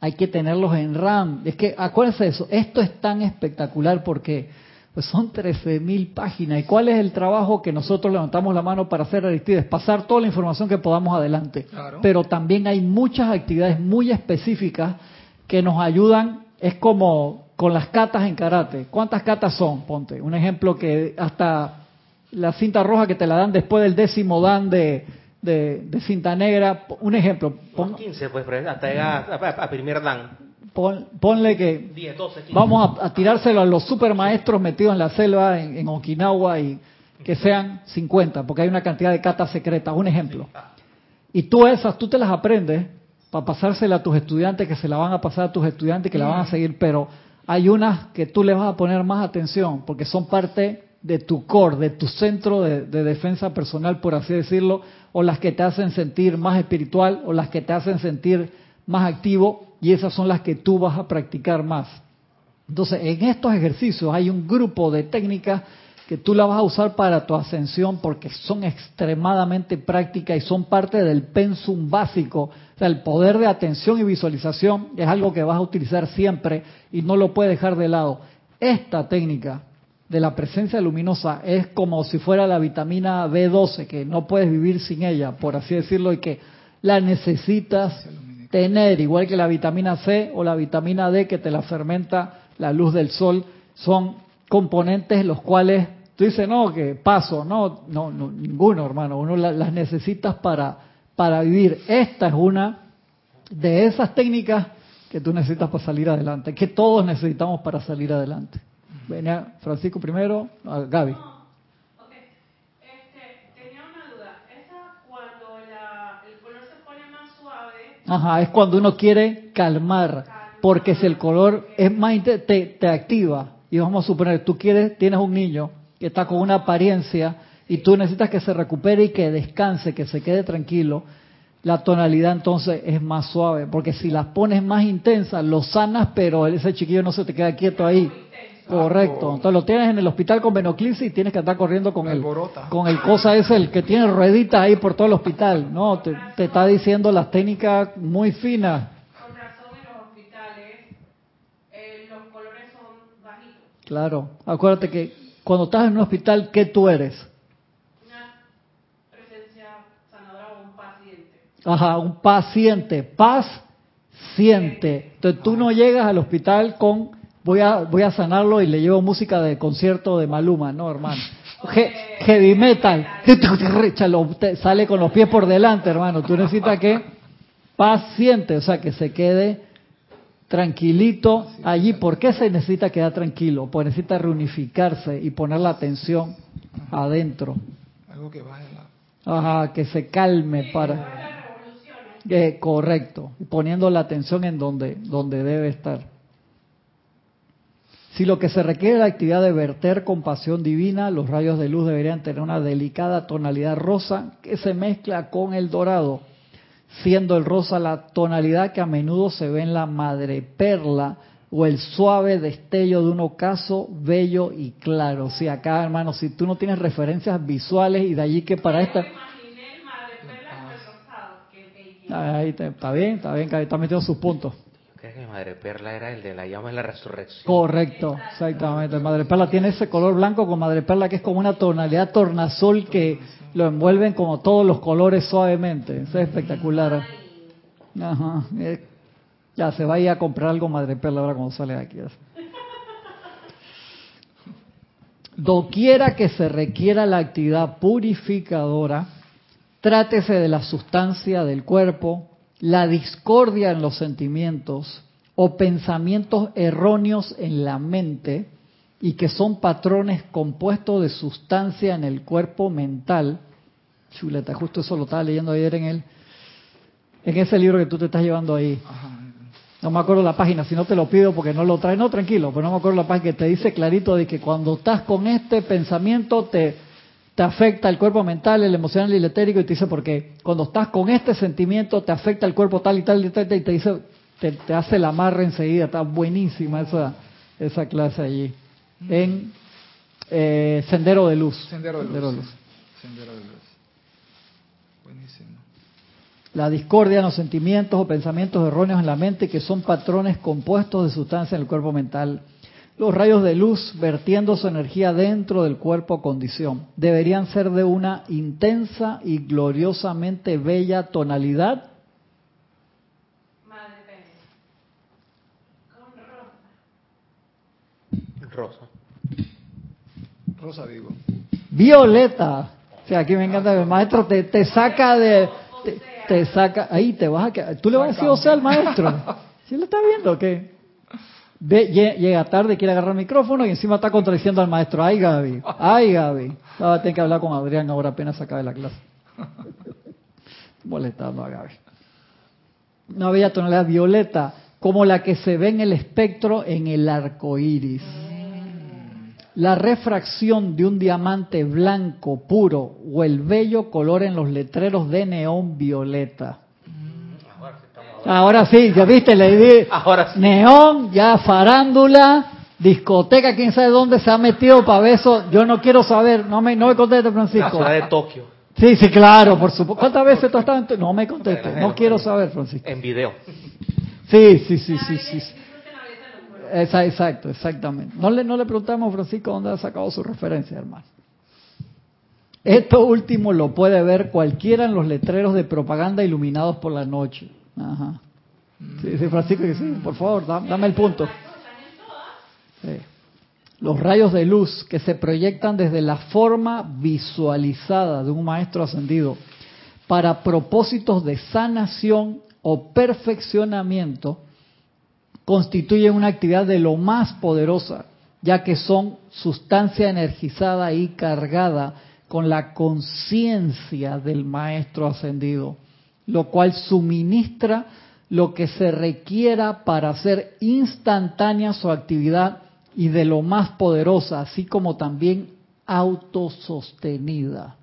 hay que tenerlos en RAM. Es que, acuérdense de eso, esto es tan espectacular porque pues son 13.000 páginas. ¿Y cuál es el trabajo que nosotros levantamos la mano para hacer, Aristides? Pasar toda la información que podamos adelante. Pero también hay muchas actividades muy específicas que nos ayudan. Es como con las catas en karate. ¿Cuántas catas son? Ponte. Un ejemplo que hasta la cinta roja que te la dan después del décimo dan de, de, cinta negra. Un ejemplo. Pon, 15, pues, hasta llegar a, primer dan. ponle que vamos a, tirárselo a los supermaestros metidos en la selva en, Okinawa y que sean 50, porque hay una cantidad de catas secretas. Un ejemplo. Y tú esas, tú te las aprendes para pasársela a tus estudiantes, que se la van a pasar a tus estudiantes, que la van a seguir, pero hay unas que tú le vas a poner más atención, porque son parte de tu core, de tu centro de, defensa personal, por así decirlo, o las que te hacen sentir más espiritual, o las que te hacen sentir más activo, y esas son las que tú vas a practicar más. Entonces, en estos ejercicios hay un grupo de técnicas que tú las vas a usar para tu ascensión porque son extremadamente prácticas y son parte del pensum básico. O sea, el poder de atención y visualización es algo que vas a utilizar siempre y no lo puedes dejar de lado. Esta técnica de la presencia luminosa es como si fuera la vitamina B12, que no puedes vivir sin ella, por así decirlo, y que la necesitas tener, igual que la vitamina C o la vitamina D que te la fermenta la luz del sol, son componentes los cuales tú dices, no, que paso, no, no, ninguno, hermano, uno las necesitas para, para vivir. Esta es una de esas técnicas que tú necesitas para salir adelante, que todos necesitamos para salir adelante. Venía Francisco primero, a Gaby. Ajá, es cuando uno quiere calmar, porque si el color es más te, te activa. Y vamos a suponer, tú quieres, tienes un niño que está con una apariencia y tú necesitas que se recupere y que descanse, que se quede tranquilo, la tonalidad entonces es más suave, porque si las pones más intensas, lo sanas, pero ese chiquillo no se te queda quieto ahí. Correcto. Entonces lo tienes en el hospital con venoclisis y tienes que estar corriendo con el, con el cosa ese, el que tiene rueditas ahí por todo el hospital. No, te, está diciendo las técnicas muy finas. Con razón en los hospitales eh, los colores son bajitos. Claro. Acuérdate que cuando estás en un hospital, ¿qué tú eres? Una presencia sanadora o un paciente. Ajá, un paciente. Paz siente. Entonces tú no llegas al hospital con voy a, voy a sanarlo y le llevo música de concierto de Maluma, no, hermano. heavy metal, sale con los pies por delante, hermano. Tú necesitas que paciente, o sea, que se quede tranquilito allí. ¿Por qué se necesita quedar tranquilo? Pues necesita reunificarse y poner la atención adentro. Algo que vaya Ajá, que se calme para... Eh, correcto, poniendo la atención en donde, donde debe estar. Si lo que se requiere es la actividad de verter compasión divina, los rayos de luz deberían tener una delicada tonalidad rosa que se mezcla con el dorado, siendo el rosa la tonalidad que a menudo se ve en la madre perla o el suave destello de un ocaso bello y claro. Si acá, hermano, si tú no tienes referencias visuales y de allí que para esta... Ahí está, bien, está bien, está metiendo sus puntos. Creo que Madre Perla era el de la llama de la resurrección. Correcto, exactamente. Madre Perla tiene ese color blanco con Madre Perla que es como una tonalidad tornasol que lo envuelven como todos los colores suavemente. Eso es espectacular. Ajá. Eh, ya, se va a ir a comprar algo Madre Perla ahora cuando sale de aquí. Doquiera que se requiera la actividad purificadora, trátese de la sustancia del cuerpo, la discordia en los sentimientos o pensamientos erróneos en la mente y que son patrones compuestos de sustancia en el cuerpo mental. Chuleta, justo eso lo estaba leyendo ayer en el en ese libro que tú te estás llevando ahí. No me acuerdo la página, si no te lo pido porque no lo trae. No, tranquilo, pero no me acuerdo la página que te dice clarito de que cuando estás con este pensamiento te te afecta el cuerpo mental, el emocional y el etérico, y te dice porque cuando estás con este sentimiento te afecta el cuerpo tal y tal y tal, y te dice te, hace la amarre enseguida. Está buenísima esa, esa clase allí. En eh, Sendero de Luz. Sendero de Luz. Sendero de Luz. Buenísimo. La discordia en los sentimientos o pensamientos erróneos en la mente que son patrones compuestos de sustancia en el cuerpo mental. Los rayos de luz vertiendo su energía dentro del cuerpo condición deberían ser de una intensa y gloriosamente bella tonalidad. Rosa. Rosa digo. Violeta. O sea, aquí me encanta el maestro te, te saca de te, saca ahí te vas a tú le vas a decir o sea al maestro. ¿Sí lo está viendo o qué? Llega tarde, quiere agarrar el micrófono y encima está contradiciendo al maestro. Ay, Gaby, ay, Gaby. a tener que hablar con Adrián ahora apenas de la clase. Molestando a Gaby. Una bella tonalidad violeta, como la que se ve en el espectro en el arco iris. La refracción de un diamante blanco puro o el bello color en los letreros de neón violeta Ahora sí, ya viste, le di Ahora neón, ya farándula, discoteca, quién sabe dónde se ha metido para eso. Yo no quiero saber, no me, no me conteste, Francisco. La ciudad de Tokio. Sí, sí, claro, por supuesto. ¿Cuántas veces tú estás en No me conteste, no quiero saber, Francisco. En video. Sí, sí, sí, sí, sí. Exacto, exactamente. No le, no le preguntamos Francisco dónde ha sacado su referencia, hermano. Esto último lo puede ver cualquiera en los letreros de propaganda iluminados por la noche. Ajá. Sí, Francisco, sí, por favor, dame el punto. Los rayos de luz que se proyectan desde la forma visualizada de un maestro ascendido para propósitos de sanación o perfeccionamiento constituyen una actividad de lo más poderosa, ya que son sustancia energizada y cargada con la conciencia del maestro ascendido lo cual suministra lo que se requiera para hacer instantánea su actividad y de lo más poderosa, así como también autosostenida.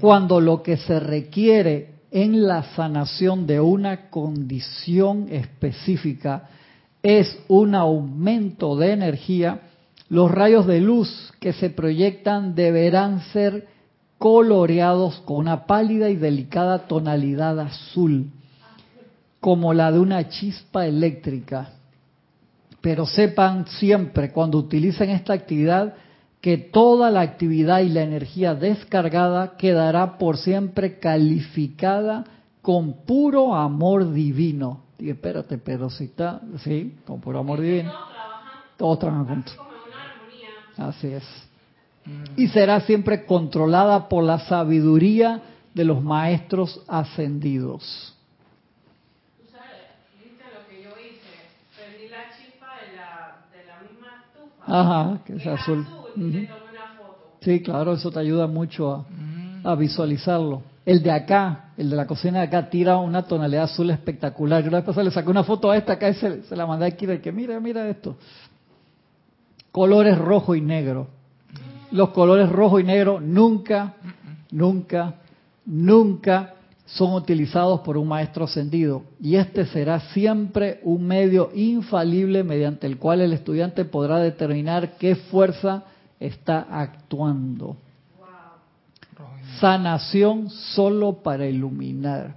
Cuando lo que se requiere en la sanación de una condición específica es un aumento de energía, los rayos de luz que se proyectan deberán ser coloreados con una pálida y delicada tonalidad azul, como la de una chispa eléctrica. Pero sepan siempre, cuando utilicen esta actividad, que toda la actividad y la energía descargada quedará por siempre calificada con puro amor divino. Y espérate, pero si está, sí, con puro amor divino. Todos trabajan juntos. Así es y será siempre controlada por la sabiduría de los maestros ascendidos. ¿Tú sabes, viste lo que yo hice? Prendí la chispa de la, de la misma estufa. Ajá, que es azul. azul y le tomé una foto. Sí, claro, eso te ayuda mucho a, a visualizarlo. El de acá, el de la cocina de acá, tira una tonalidad azul espectacular. Yo la vez pasada le saqué una foto a esta acá y se, se la mandé aquí de que mira, mira esto. Colores rojo y negro los colores rojo y negro nunca, nunca, nunca son utilizados por un maestro ascendido. Y este será siempre un medio infalible mediante el cual el estudiante podrá determinar qué fuerza está actuando. Sanación solo para iluminar.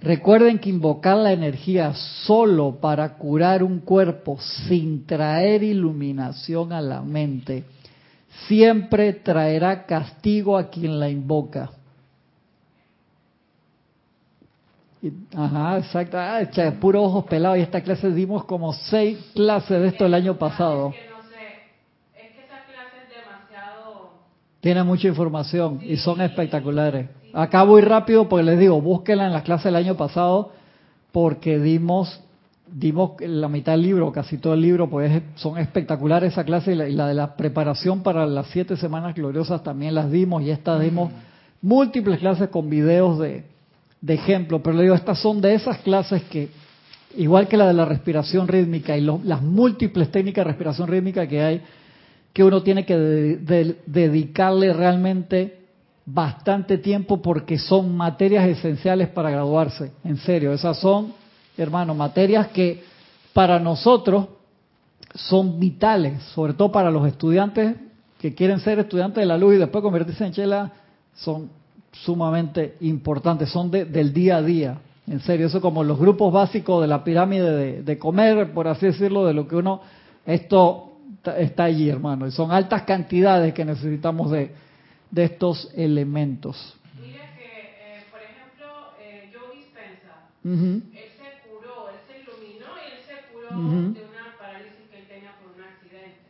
Recuerden que invocar la energía solo para curar un cuerpo sin traer iluminación a la mente siempre traerá castigo a quien la invoca. Ajá, exacto. Ah, puro ojos pelados. Y esta clase dimos como seis clases de esto el año pasado. Tiene mucha información y son espectaculares. Acá voy rápido porque les digo, búsquenla en las clases del año pasado porque dimos dimos la mitad del libro, casi todo el libro, pues son espectaculares esa clase y la, de la preparación para las siete semanas gloriosas también las dimos y estas dimos múltiples clases con videos de, de ejemplo, pero le digo, estas son de esas clases que, igual que la de la respiración rítmica y las múltiples técnicas de respiración rítmica que hay, que uno tiene que dedicarle realmente bastante tiempo porque son materias esenciales para graduarse. En serio, esas son, hermano, materias que para nosotros son vitales, sobre todo para los estudiantes que quieren ser estudiantes de la luz y después convertirse en chela, son sumamente importantes, son del día a día. En serio, eso como los grupos básicos de la pirámide de, comer, por así decirlo, de lo que uno, esto está allí, hermano, y son altas cantidades que necesitamos de, de estos elementos. Mira que, eh, por ejemplo, eh, Joe Dispensa, se curó de una parálisis que él tenía por un accidente.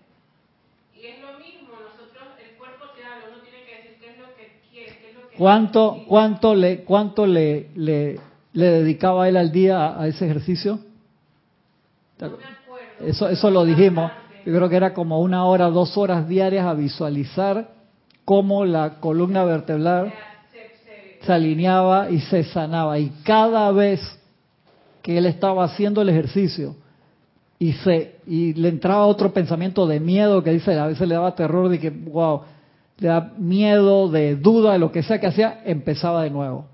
Y es lo mismo, nosotros, el cuerpo te habla, uno tiene que decir qué es lo que quiere, qué es lo que ¿Cuánto, cuánto le, cuánto le, le, le dedicaba él al día a, ese ejercicio? No me acuerdo. Eso, eso lo dijimos. Yo creo que era como una hora, dos horas diarias a visualizar cómo la columna vertebral se alineaba y se sanaba. Y cada vez que él estaba haciendo el ejercicio y se y le entraba otro pensamiento de miedo que dice a veces le daba terror de que wow le da miedo de duda de lo que sea que hacía empezaba de nuevo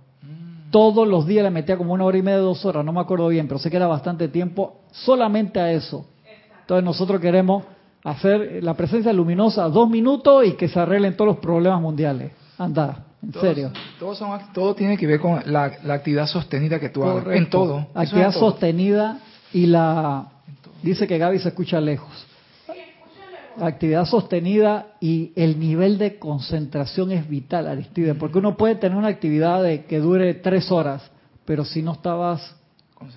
todos los días le metía como una hora y media dos horas no me acuerdo bien pero sé que era bastante tiempo solamente a eso entonces nosotros queremos hacer la presencia luminosa dos minutos y que se arreglen todos los problemas mundiales. Anda, en serio. Todo, tiene que ver con la, actividad sostenida que tú hagas. En todo. Actividad sostenida y la... Dice que Gaby se escucha lejos. actividad sostenida y el nivel de concentración es vital, Aristide, porque uno puede tener una actividad de que dure tres horas, pero si no estabas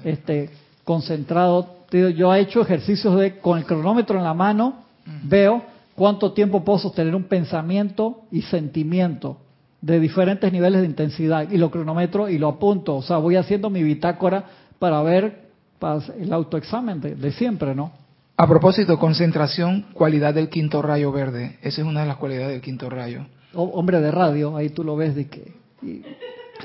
este, concentrado yo he hecho ejercicios de con el cronómetro en la mano, veo cuánto tiempo puedo sostener un pensamiento y sentimiento de diferentes niveles de intensidad y lo cronometro y lo apunto, o sea, voy haciendo mi bitácora para ver el autoexamen de, siempre, ¿no? A propósito, concentración, cualidad del quinto rayo verde. Esa es una de las cualidades del quinto rayo. hombre de radio, ahí tú lo ves de que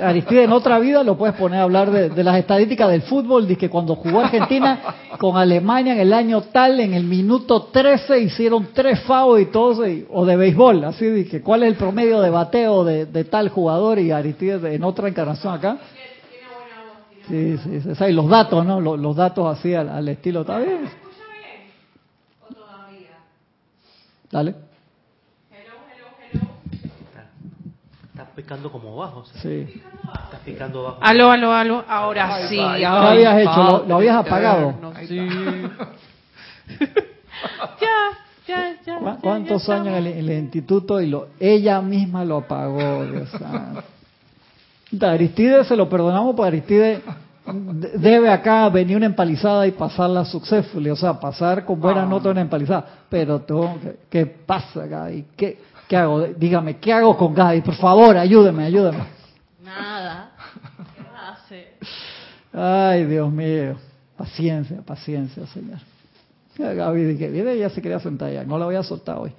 Aristide en otra vida lo puedes poner a hablar de, las estadísticas del fútbol, de que cuando jugó Argentina con Alemania en el año tal, en el minuto 13 hicieron tres FAO y todo, o de béisbol, así de que cuál es el promedio de bateo de, tal jugador y Aristide en otra encarnación acá. Sí, sí, sí, y los datos, ¿no? Los, datos así al, estilo, ¿está bien? Dale. picando como bajo. Sí. Estás picando bajo. Aló, aló, aló. Ahora sí. ¿Qué habías hecho? ¿Lo, habías apagado? sí. ya, ya, ya. ¿Cuántos años en el, instituto y lo, ella misma lo apagó? Dios Aristide se lo perdonamos porque Aristide debe acá venir una empalizada y pasarla successfully, o sea, pasar con buena ah. nota una empalizada. Pero ¿qué pasa acá? ¿Y qué? ¿Qué hago? Dígame, ¿qué hago con Gaby? Por favor, ayúdeme, ayúdeme. Nada. ¿Qué va a hacer? Ay, Dios mío. Paciencia, paciencia, Señor. Gaby dije, viene, ya se quería sentar ya. No la voy a soltar hoy.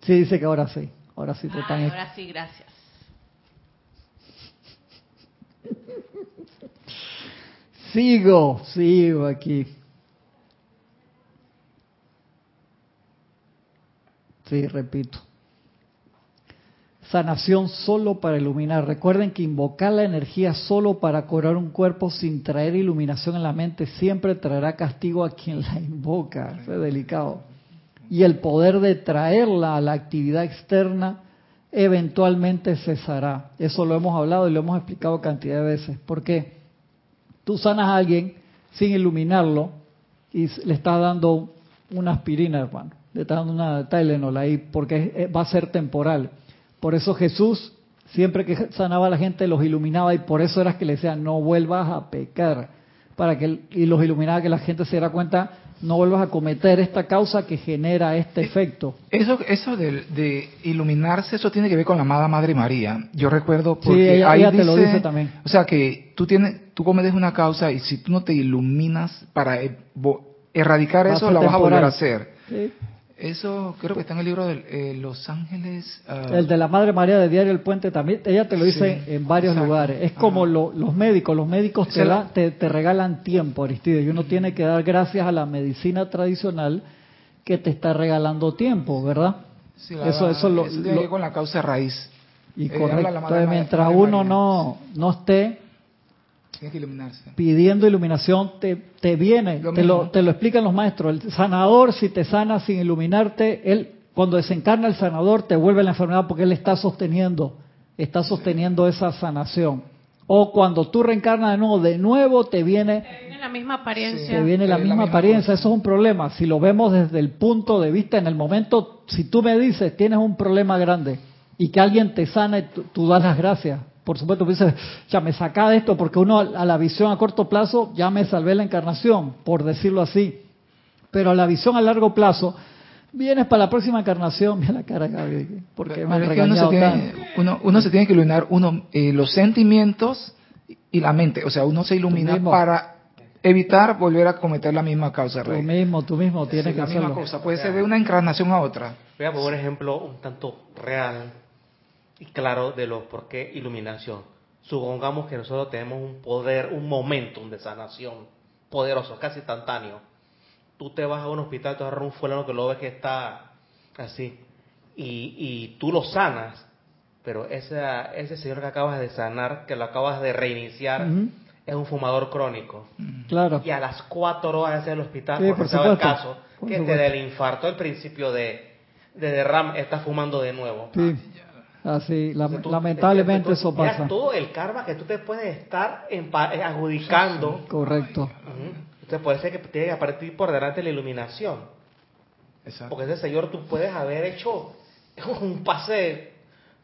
Sí, dice que ahora sí. Ahora sí te están... Ahora sí, gracias. Sigo, sigo aquí. Sí, repito. Sanación solo para iluminar. Recuerden que invocar la energía solo para curar un cuerpo sin traer iluminación en la mente siempre traerá castigo a quien la invoca. Es delicado. Y el poder de traerla a la actividad externa eventualmente cesará. Eso lo hemos hablado y lo hemos explicado cantidad de veces. Porque tú sanas a alguien sin iluminarlo y le estás dando una aspirina, hermano le está dando una Tylenol ahí porque va a ser temporal. Por eso Jesús, siempre que sanaba a la gente, los iluminaba y por eso era que le decía, no vuelvas a pecar. Para que, y los iluminaba que la gente se diera cuenta, no vuelvas a cometer esta causa que genera este eh, efecto. Eso, eso de, iluminarse, eso tiene que ver con la amada Madre María. Yo recuerdo porque ella, ahí te lo dice también. O sea que tú tienes, tú cometes una causa y si tú no te iluminas para e, erradicar eso, la vas a volver a hacer. Sí. Eso creo que está en el libro de eh, Los Ángeles. Ah, el de la Madre María de Diario El Puente también, ella te lo dice en varios lugares. Es como los médicos, los médicos te, te, regalan tiempo, Aristide, y uno tiene que dar gracias a la medicina tradicional que te está regalando tiempo, ¿verdad? eso, eso lo, tiene con la causa raíz. Y eh, correcto. mientras uno no, no esté que iluminarse. pidiendo iluminación, te, te viene, te lo, te lo explican los maestros. El sanador, si te sana sin iluminarte, él, cuando desencarna el sanador, te vuelve la enfermedad porque él está sosteniendo, está sosteniendo esa sanación. O cuando tú reencarnas de nuevo, de nuevo te viene... Te viene la misma apariencia. Te viene la, misma, apariencia, eso es un problema. Si lo vemos desde el punto de vista, en el momento, si tú me dices, tienes un problema grande y que alguien te sana, tú, tú das las gracias. Por supuesto, dices, ya me saca de esto porque uno a la visión a corto plazo ya me salvé la encarnación, por decirlo así. Pero a la visión a largo plazo, vienes para la próxima encarnación, mira la cara Gaby, porque me han regañado uno, se tiene, uno, se tiene que iluminar uno eh, los sentimientos y la mente, o sea, uno se ilumina para evitar volver a cometer la misma causa. Tú mismo, tú mismo tienes que la misma cosa, puede ser de una encarnación a otra. Voy a poner un ejemplo un tanto real y claro de lo por qué iluminación. Supongamos que nosotros tenemos un poder, un momentum de sanación poderoso, casi instantáneo tú te vas a un hospital, te vas a un fulano que lo ves que está así, y, y tú lo sanas, pero ese, ese señor que acabas de sanar, que lo acabas de reiniciar, es un fumador crónico. Claro. Y a las cuatro horas del hospital, sí, por el caso, que te da el infarto, el principio de, de derrame, está fumando de nuevo. Sí. Así, lamentablemente eso pasa. todo el karma que tú te puedes estar adjudicando. Correcto. Entonces puede ser que tiene que partir por delante la iluminación. Exacto. Porque ese señor tú puedes haber hecho un pase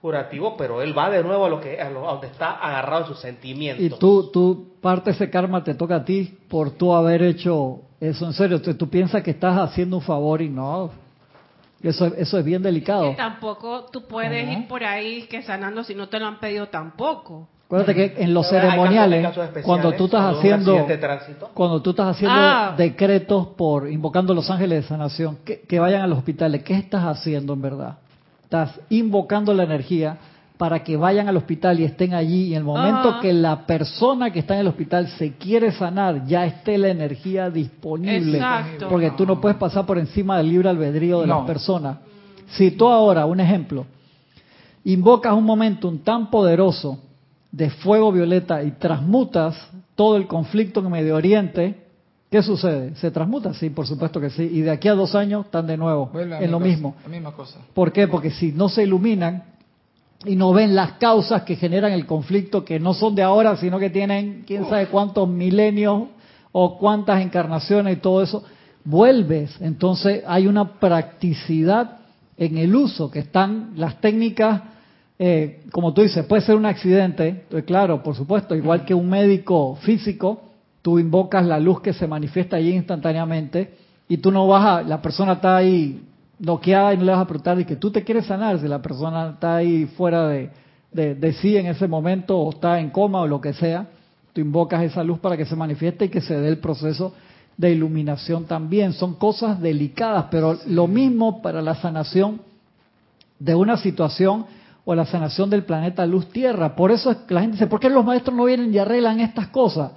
curativo, pero él va de nuevo a lo que a, donde está agarrado en sus sentimientos. Y tú, tú, parte de ese karma te toca a ti por tú haber hecho eso en serio. Tú, tú piensas que estás haciendo un favor y no. Eso, eso es bien delicado. tampoco tú puedes ir por ahí que sanando si no te lo han pedido tampoco. Acuérdate que en los ceremoniales, cuando tú estás haciendo, cuando tú estás haciendo ah. decretos por invocando los ángeles de sanación, que, que vayan al hospital, ¿qué estás haciendo en verdad? Estás invocando la energía para que vayan al hospital y estén allí y en el momento que la persona que está en el hospital se quiere sanar, ya esté la energía disponible. Exacto. Porque tú no puedes pasar por encima del libre albedrío de las personas. Si tú ahora, un ejemplo, invocas un momentum tan poderoso de fuego violeta y transmutas todo el conflicto en Medio Oriente, ¿qué sucede? ¿Se transmuta? Sí, por supuesto que sí. Y de aquí a dos años están de nuevo en lo mismo. La misma cosa. ¿Por qué? Porque si no se iluminan y no ven las causas que generan el conflicto, que no son de ahora, sino que tienen quién sabe cuántos milenios o cuántas encarnaciones y todo eso, vuelves. Entonces hay una practicidad en el uso, que están las técnicas eh, como tú dices, puede ser un accidente, pues claro, por supuesto, igual que un médico físico, tú invocas la luz que se manifiesta allí instantáneamente y tú no vas a, la persona está ahí noqueada y no le vas a preguntar y que tú te quieres sanar si la persona está ahí fuera de, de, sí en ese momento o está en coma o lo que sea, tú invocas esa luz para que se manifieste y que se dé el proceso de iluminación también. Son cosas delicadas, pero lo mismo para la sanación de una situación o la sanación del planeta Luz Tierra. Por eso es que la gente dice, ¿por qué los maestros no vienen y arreglan estas cosas?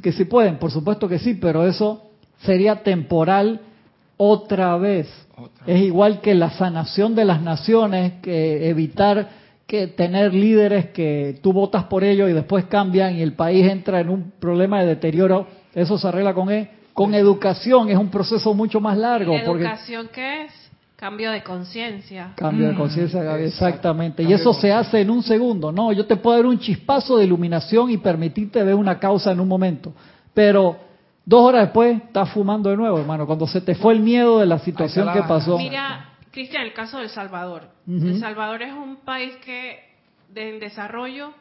Que sí pueden, por supuesto que sí, pero eso sería temporal otra vez. Es igual que la sanación de las naciones, que evitar que tener líderes que tú votas por ellos y después cambian y el país entra en un problema de deterioro. Eso se arregla con, e, con educación, es un proceso mucho más largo. ¿Educación qué es? Cambio de conciencia. Cambio de conciencia, Gaby, exactamente. y eso se hace en un segundo. No, yo te puedo dar un chispazo de iluminación y permitirte ver una causa en un momento. Pero dos horas después estás fumando de nuevo, hermano. Cuando se te fue el miedo de la situación que pasó. Mira, Cristian, el caso de El Salvador. El Salvador es un país que en desarrollo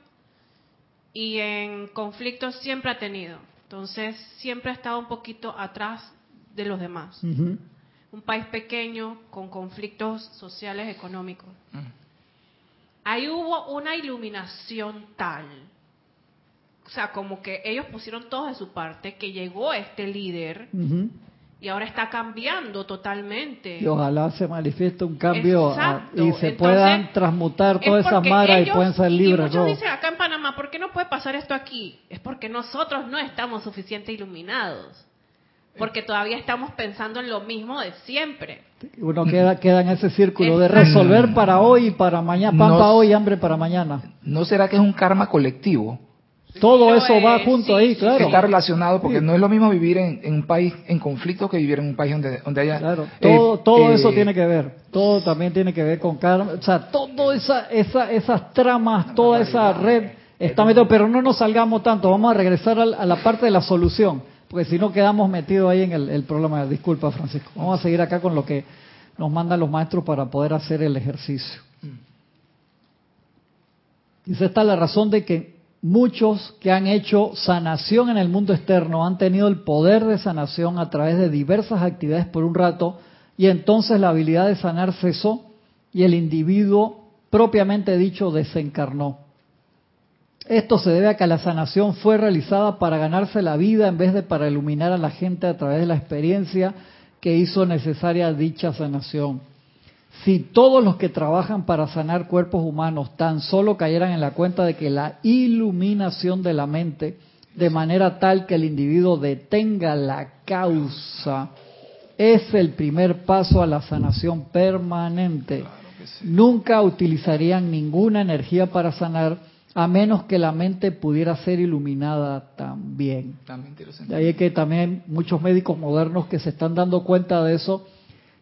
y en conflictos siempre ha tenido. Entonces, siempre ha estado un poquito atrás de los demás un país pequeño con conflictos sociales económicos. Mm. Ahí hubo una iluminación tal, sea, como que ellos pusieron todo de su parte, que llegó este líder y ahora está cambiando totalmente. Y ojalá se manifieste un cambio y se puedan transmutar todas esas maras y puedan ser libres. Y muchos dicen acá en Panamá, ¿por qué no puede pasar esto aquí? Es porque nosotros no estamos suficientemente iluminados. porque todavía estamos pensando en lo mismo de siempre. Uno queda, queda en ese círculo de resolver para hoy y para mañana, pan para hoy, hambre para mañana. ¿No será que es un karma colectivo? Todo eso va junto ahí, claro. está relacionado porque no es lo mismo vivir en, un país en conflicto que vivir en un país donde, donde haya... Claro, todo, eh, todo eso eh, tiene que ver, todo también tiene que ver con karma, o sea, todas esa, esa, esas tramas, toda esa red está metido, pero no nos salgamos tanto, vamos a regresar a, la parte de la solución, porque si no quedamos metidos ahí en el, el problema. Disculpa, Francisco. Vamos a seguir acá con lo que nos mandan los maestros para poder hacer el ejercicio. Y esa está la razón de que muchos que han hecho sanación en el mundo externo han tenido el poder de sanación a través de diversas actividades por un rato y entonces la habilidad de sanar cesó y el individuo propiamente dicho desencarnó. Esto se debe a que la sanación fue realizada para ganarse la vida en vez de para iluminar a la gente a través de la experiencia que hizo necesaria dicha sanación. Si todos los que trabajan para sanar cuerpos humanos tan solo cayeran en la cuenta de que la iluminación de la mente, de manera tal que el individuo detenga la causa, es el primer paso a la sanación permanente. Nunca utilizarían ninguna energía para sanar a menos que la mente pudiera ser iluminada también. De ahí es que también muchos médicos modernos que se están dando cuenta de eso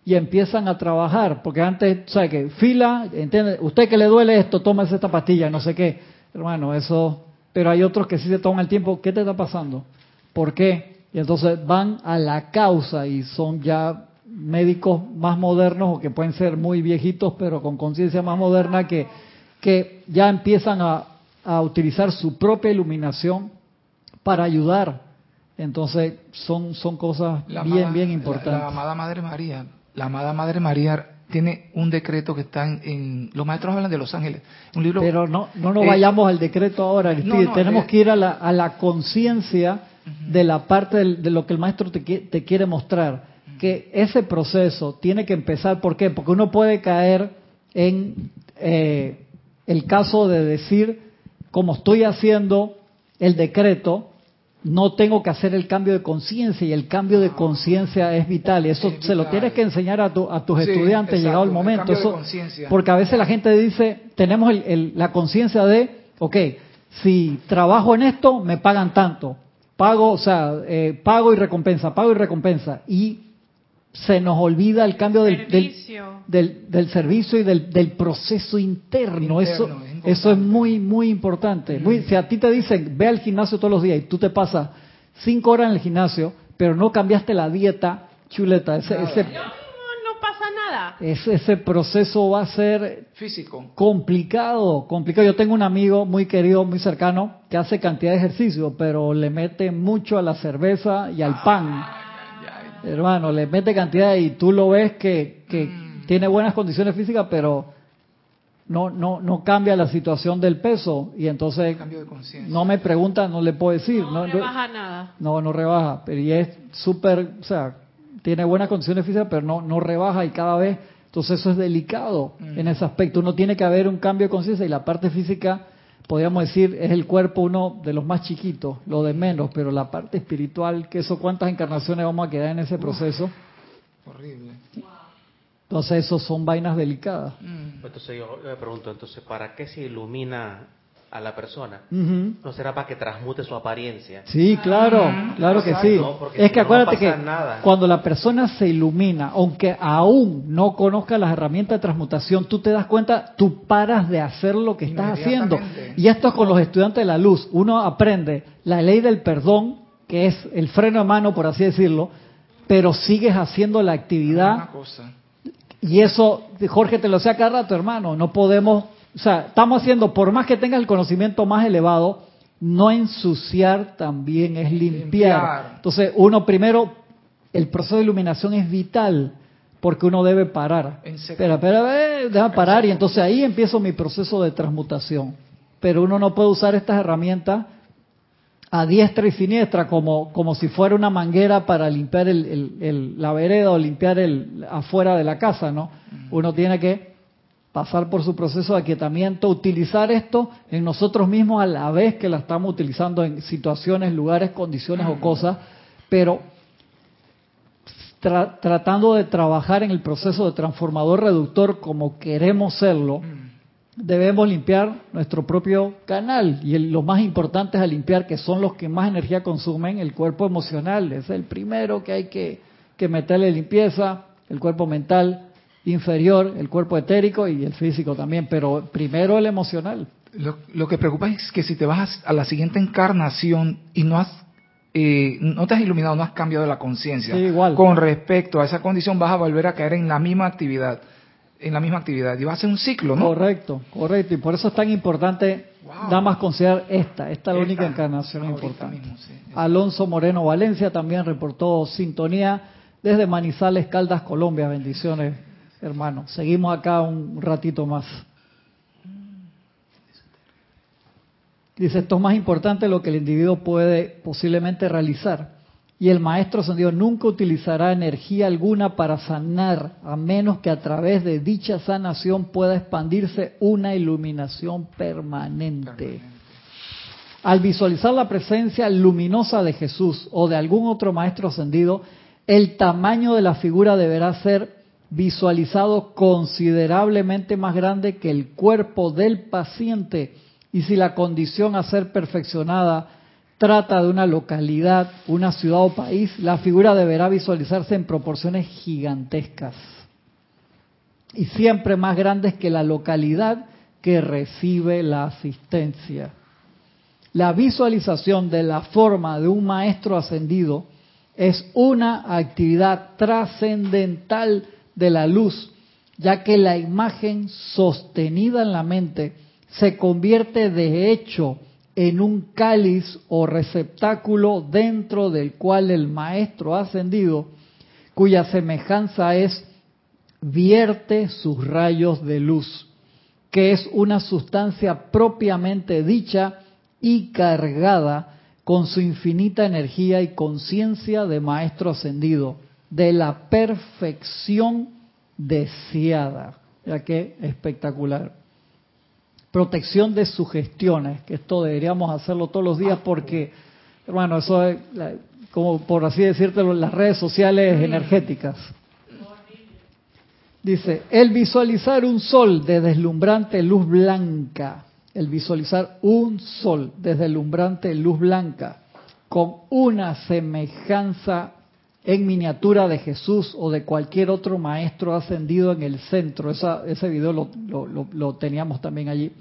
y empiezan a trabajar, porque antes, ¿sabe que Fila, ¿entiende? Usted que le duele esto, tómese esta pastilla, no sé qué. Hermano, eso, pero hay otros que sí se toman el tiempo, ¿qué te está pasando? ¿Por qué? Y entonces van a la causa y son ya médicos más modernos o que pueden ser muy viejitos, pero con conciencia más moderna que, que ya empiezan a, a utilizar su propia iluminación para ayudar. Entonces son, son cosas bien, bien importantes. la, amada Madre María la amada Madre María tiene un decreto que está en, los maestros hablan de los ángeles un libro pero no no nos vayamos al decreto ahora tenemos que ir a la, a la conciencia de la parte de lo que el maestro te, te quiere mostrar que ese proceso tiene que empezar ¿por qué? porque uno puede caer en eh, el caso de decir como estoy haciendo el decreto no tengo que hacer el cambio de conciencia y el cambio de conciencia es vital. y eso se lo tienes que enseñar a, tu, a tus estudiantes llegado el momento. eso porque a veces la gente dice tenemos la conciencia de ok si trabajo en esto me pagan tanto. Pago o sea eh, pago y recompensa pago y recompensa. Y se nos olvida el cambio del, del, servicio y del, del proceso interno. eso, eso es muy, muy importante. Muy, si a ti te dicen, ve al gimnasio todos los días y tú te pasas cinco horas en el gimnasio, pero no cambiaste la dieta, chuleta, ese, ese no pasa nada. Ese, ese proceso va a ser físico complicado, complicado. Yo tengo un amigo muy querido, muy cercano, que hace cantidad de ejercicio, pero le mete mucho a la cerveza y al pan. Hermano, le mete cantidad y tú lo ves que, que mm. tiene buenas condiciones físicas, pero no, no, no cambia la situación del peso y entonces no me pregunta, no le puedo decir. No, no rebaja nada. No, no rebaja, pero y es súper, o sea, tiene buenas condiciones físicas, pero no, no rebaja y cada vez, entonces eso es delicado mm. en ese aspecto. Uno tiene que haber un cambio de conciencia y la parte física, podríamos decir, es el cuerpo uno de los más chiquitos, lo de menos, pero la parte espiritual, que eso cuántas encarnaciones vamos a quedar en ese proceso. horrible. Entonces, eso son vainas delicadas. Mm. Entonces, yo me pregunto, entonces, ¿para qué se ilumina a la persona? ¿No será para que transmute su apariencia? Sí, claro, ah. claro que sí. es que acuérdate que cuando la persona se ilumina, aunque aún no conozca las herramientas de transmutación, tú te das cuenta, tú paras de hacer lo que estás haciendo. Y esto es con los estudiantes de la luz. Uno aprende la ley del perdón, que es el freno de mano, por así decirlo, pero sigues haciendo la actividad y eso, Jorge, te lo sé cada rato, hermano. No podemos, o sea, estamos haciendo, por más que tengas el conocimiento más elevado, no ensuciar también es limpiar. Entonces, uno primero, el proceso de iluminación es vital porque uno debe parar. Espera, espera, deja parar y entonces ahí empiezo mi proceso de transmutación. Pero uno no puede usar estas herramientas a diestra y siniestra como, como si fuera una manguera para limpiar el, la vereda o limpiar el afuera de la casa, ¿no? Uno tiene que pasar por su proceso de aquietamiento, utilizar esto en nosotros mismos a la vez que la estamos utilizando en situaciones, lugares, condiciones o cosas, pero tratando de trabajar en el proceso de transformador reductor como queremos serlo, debemos limpiar nuestro propio canal. Y lo más importante es a limpiar, que son los que más energía consumen, el cuerpo emocional. Es el primero que hay que, que meterle limpieza, el cuerpo mental inferior, el cuerpo etérico y el físico también, pero primero el emocional. Lo, lo que preocupa es que si te vas a la siguiente encarnación y no has eh, no te has iluminado, no has cambiado la conciencia. Con respecto a esa condición vas a volver a caer en la misma actividad, en la misma actividad y va a ser un ciclo, ¿no? Correcto, correcto. Y por eso es tan importante, nada más considerar esta, esta es la única encarnación importante. Alonso Moreno Valencia también reportó sintonía desde Manizales, Caldas, Colombia. Bendiciones, hermano. Seguimos acá un ratito más. Dice, esto es más importante lo que el individuo puede posiblemente realizar. Y el maestro ascendido nunca utilizará energía alguna para sanar, a menos que a través de dicha sanación pueda expandirse una iluminación permanente. Al visualizar la presencia luminosa de Jesús o de algún otro maestro ascendido, el tamaño de la figura deberá ser visualizado considerablemente más grande que el cuerpo del paciente y si la condición a ser perfeccionada trata de una localidad, una ciudad o país, la figura deberá visualizarse en proporciones gigantescas y siempre más grandes que la localidad que recibe la asistencia. La visualización de la forma de un maestro ascendido es una actividad trascendental de la luz, ya que la imagen sostenida en la mente se convierte de hecho en un cáliz o receptáculo dentro del cual el maestro ascendido, cuya semejanza es, vierte sus rayos de luz, que es una sustancia propiamente dicha y cargada con su infinita energía y conciencia de maestro ascendido, de la perfección deseada. Ya que espectacular protección de sugestiones, que esto deberíamos hacerlo todos los días porque, hermano, eso es, como por así decirlo, las redes sociales energéticas. Dice, el visualizar un sol de deslumbrante luz blanca, el visualizar un sol de deslumbrante luz blanca, con una semejanza en miniatura de Jesús o de cualquier otro maestro ascendido en el centro. ese video lo, teníamos también allí.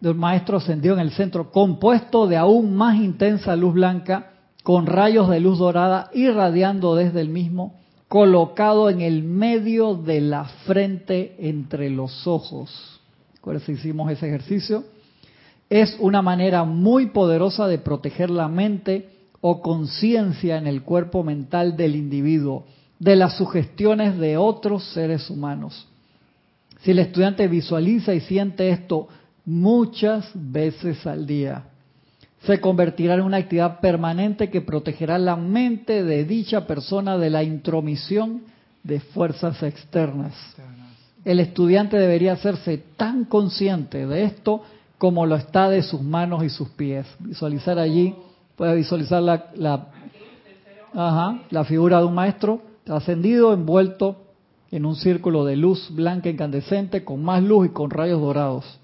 De un maestro ascendido en el centro, compuesto de aún más intensa luz blanca, con rayos de luz dorada irradiando desde el mismo, colocado en el medio de la frente entre los ojos. si hicimos ese ejercicio. Es una manera muy poderosa de proteger la mente o conciencia en el cuerpo mental del individuo de las sugestiones de otros seres humanos. Si el estudiante visualiza y siente esto muchas veces al día, se convertirá en una actividad permanente que protegerá la mente de dicha persona de la intromisión de fuerzas externas. El estudiante debería hacerse tan consciente de esto como lo está de sus manos y sus pies. Visualizar allí Puede visualizar la, la, figura de un maestro ascendido, envuelto en un círculo de luz blanca incandescente, con más luz y con rayos dorados.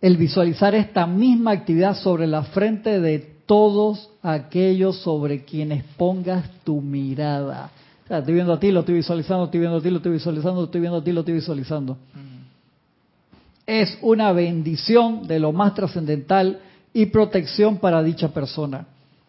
El visualizar esta misma actividad sobre la frente de todos aquellos sobre quienes pongas tu mirada. estoy viendo a ti, lo estoy visualizando, estoy viendo a ti, lo estoy visualizando, estoy viendo a ti, lo estoy visualizando. Mm. Es una bendición de lo más trascendental y protección para dicha persona.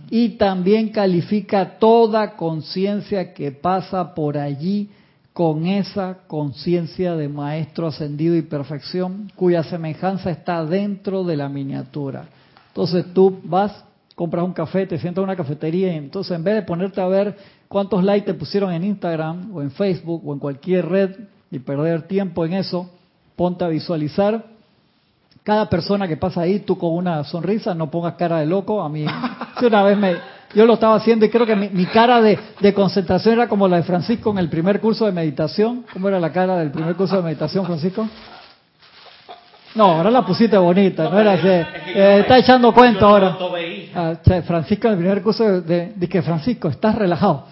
Y también califica toda conciencia que pasa por allí con esa conciencia de maestro ascendido y perfección, cuya semejanza está dentro de la miniatura. Entonces tú vas, compras un café, te sientas en una cafetería y entonces en vez de ponerte a ver cuántos likes te pusieron en Instagram o en Facebook o en cualquier red y perder tiempo en eso, ponte a visualizar cada persona que pasa ahí, tú con una sonrisa, no pongas cara de loco. A mí, una vez me, yo lo estaba haciendo y creo que mi, cara de, concentración era como la de Francisco en el primer curso de meditación. ¿Cómo era la cara del primer curso de meditación, Francisco? No, ahora la pusiste bonita, no era así. Eh, está echando cuento ahora. Ah, Francisco en el primer curso de, Francisco, estás relajado.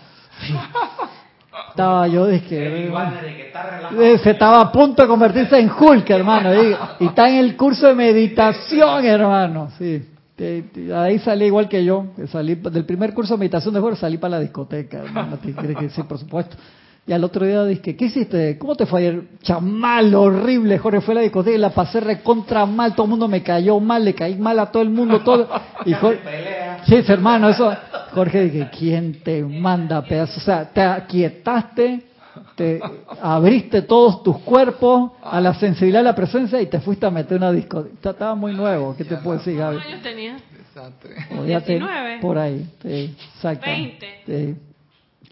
Estaba yo, dije, que se estaba a punto de convertirse en Hulk, hermano, y, está en el curso de meditación, hermano, sí. ahí salí igual que yo, salí del primer curso de meditación de Jorge, salí para la discoteca, hermano, que sí, por supuesto. Y al otro día dije, ¿qué hiciste? ¿Cómo te fue ayer? Chamal, horrible, Jorge fue a la discoteca y la pasé recontra mal, todo el mundo me cayó mal, le caí mal a todo el mundo, todo. Y Jorge, sí, hermano, eso. Jorge dije, ¿quién te manda pedazo? O sea, te aquietaste, te abriste todos tus cuerpos a la sensibilidad de la presencia y te fuiste a meter una discoteca. Estaba muy nuevo, ¿qué te puedo decir, Gaby? ¿Cuántos años tenías? 19. Por ahí, sí, exacto. 20. Sí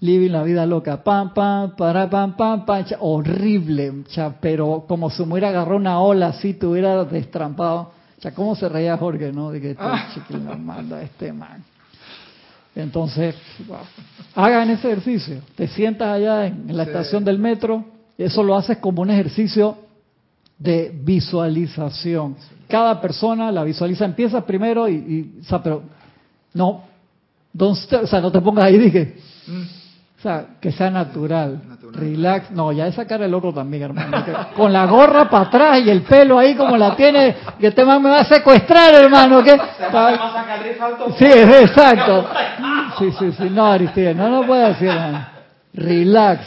living la vida loca, pam, pam, para, pam, pam, pam, horrible, cha, pero como si me hubiera agarrado una ola así, te hubiera destrampado. Ya, ¿cómo se reía Jorge, no? De que chiquillo manda este man. Entonces, hagan ese ejercicio. Te sientas allá en, la estación del metro, eso lo haces como un ejercicio de visualización. Cada persona la visualiza, empieza primero y, y o sea, pero no, o sea, no te pongas ahí, dije, mm. O sea, que sea natural, relax. No, ya esa cara de loco también, hermano. con la gorra para atrás y el pelo ahí como la tiene, que este man me va a secuestrar, hermano. ¿qué? Sí, exacto. Sí, sí, sí. No, Aristide, no lo puede decir, hermano. Relax.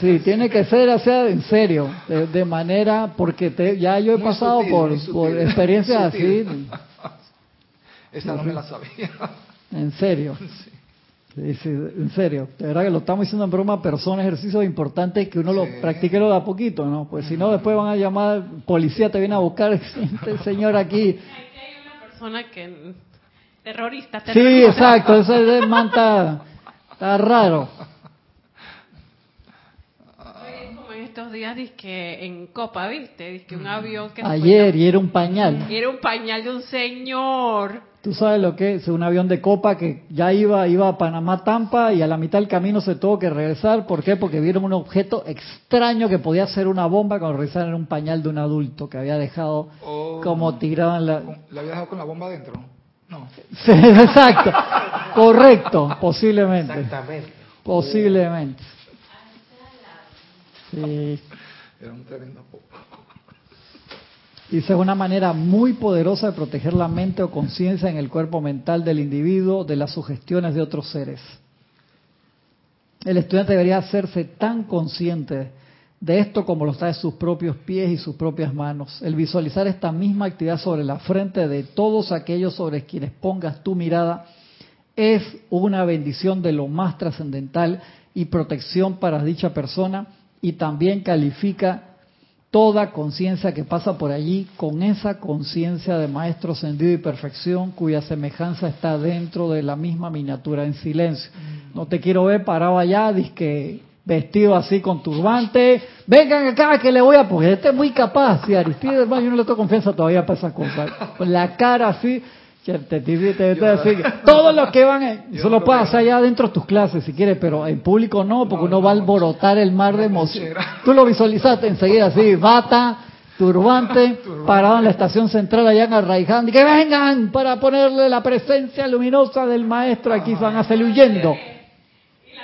Sí, tiene que ser así en serio, de, manera, porque te, ya yo he pasado por, por experiencias así. Esa no me la sabía. En serio. Sí. Sí, en serio, de verdad que lo estamos diciendo en broma, pero son ejercicios importantes que uno lo practique lo da poquito, ¿no? Pues si no, después van a llamar, policía te viene a buscar, este señor aquí. Hay una persona que, terrorista, terrorista. Sí, exacto, ese manta, está raro. Como en estos días, que en Copa, ¿viste? que un avión que... Ayer, y era un pañal. Y era un pañal de un señor Tú sabes lo que es un avión de copa que ya iba, iba a Panamá, Tampa y a la mitad del camino se tuvo que regresar. ¿Por qué? Porque vieron un objeto extraño que podía ser una bomba cuando regresaron en un pañal de un adulto que había dejado oh. como tirado en la... ¿La había dejado con la bomba dentro? No. exacto. Correcto, posiblemente. Exactamente. Posiblemente. Sí. Era un tremendo Dice, es una manera muy poderosa de proteger la mente o conciencia en el cuerpo mental del individuo de las sugestiones de otros seres. El estudiante debería hacerse tan consciente de esto como lo está de sus propios pies y sus propias manos. El visualizar esta misma actividad sobre la frente de todos aquellos sobre quienes pongas tu mirada es una bendición de lo más trascendental y protección para dicha persona y también califica toda conciencia que pasa por allí con esa conciencia de maestro sentido y perfección cuya semejanza está dentro de la misma miniatura en silencio. Mm. No te quiero ver parado allá, disque vestido así con turbante, vengan acá que le voy a, porque este es muy capaz, si Aristide, yo no le tengo confianza todavía para esas cosas, con la cara así, todos los que van, eso lo puedes hacer allá dentro de tus clases si quieres, pero en público no, porque uno va a alborotar el mar de emoción. Tú lo visualizaste enseguida así, bata, turbante, parado en la estación central allá en Arraiján, y que vengan para ponerle la presencia luminosa del maestro, aquí van a salir huyendo.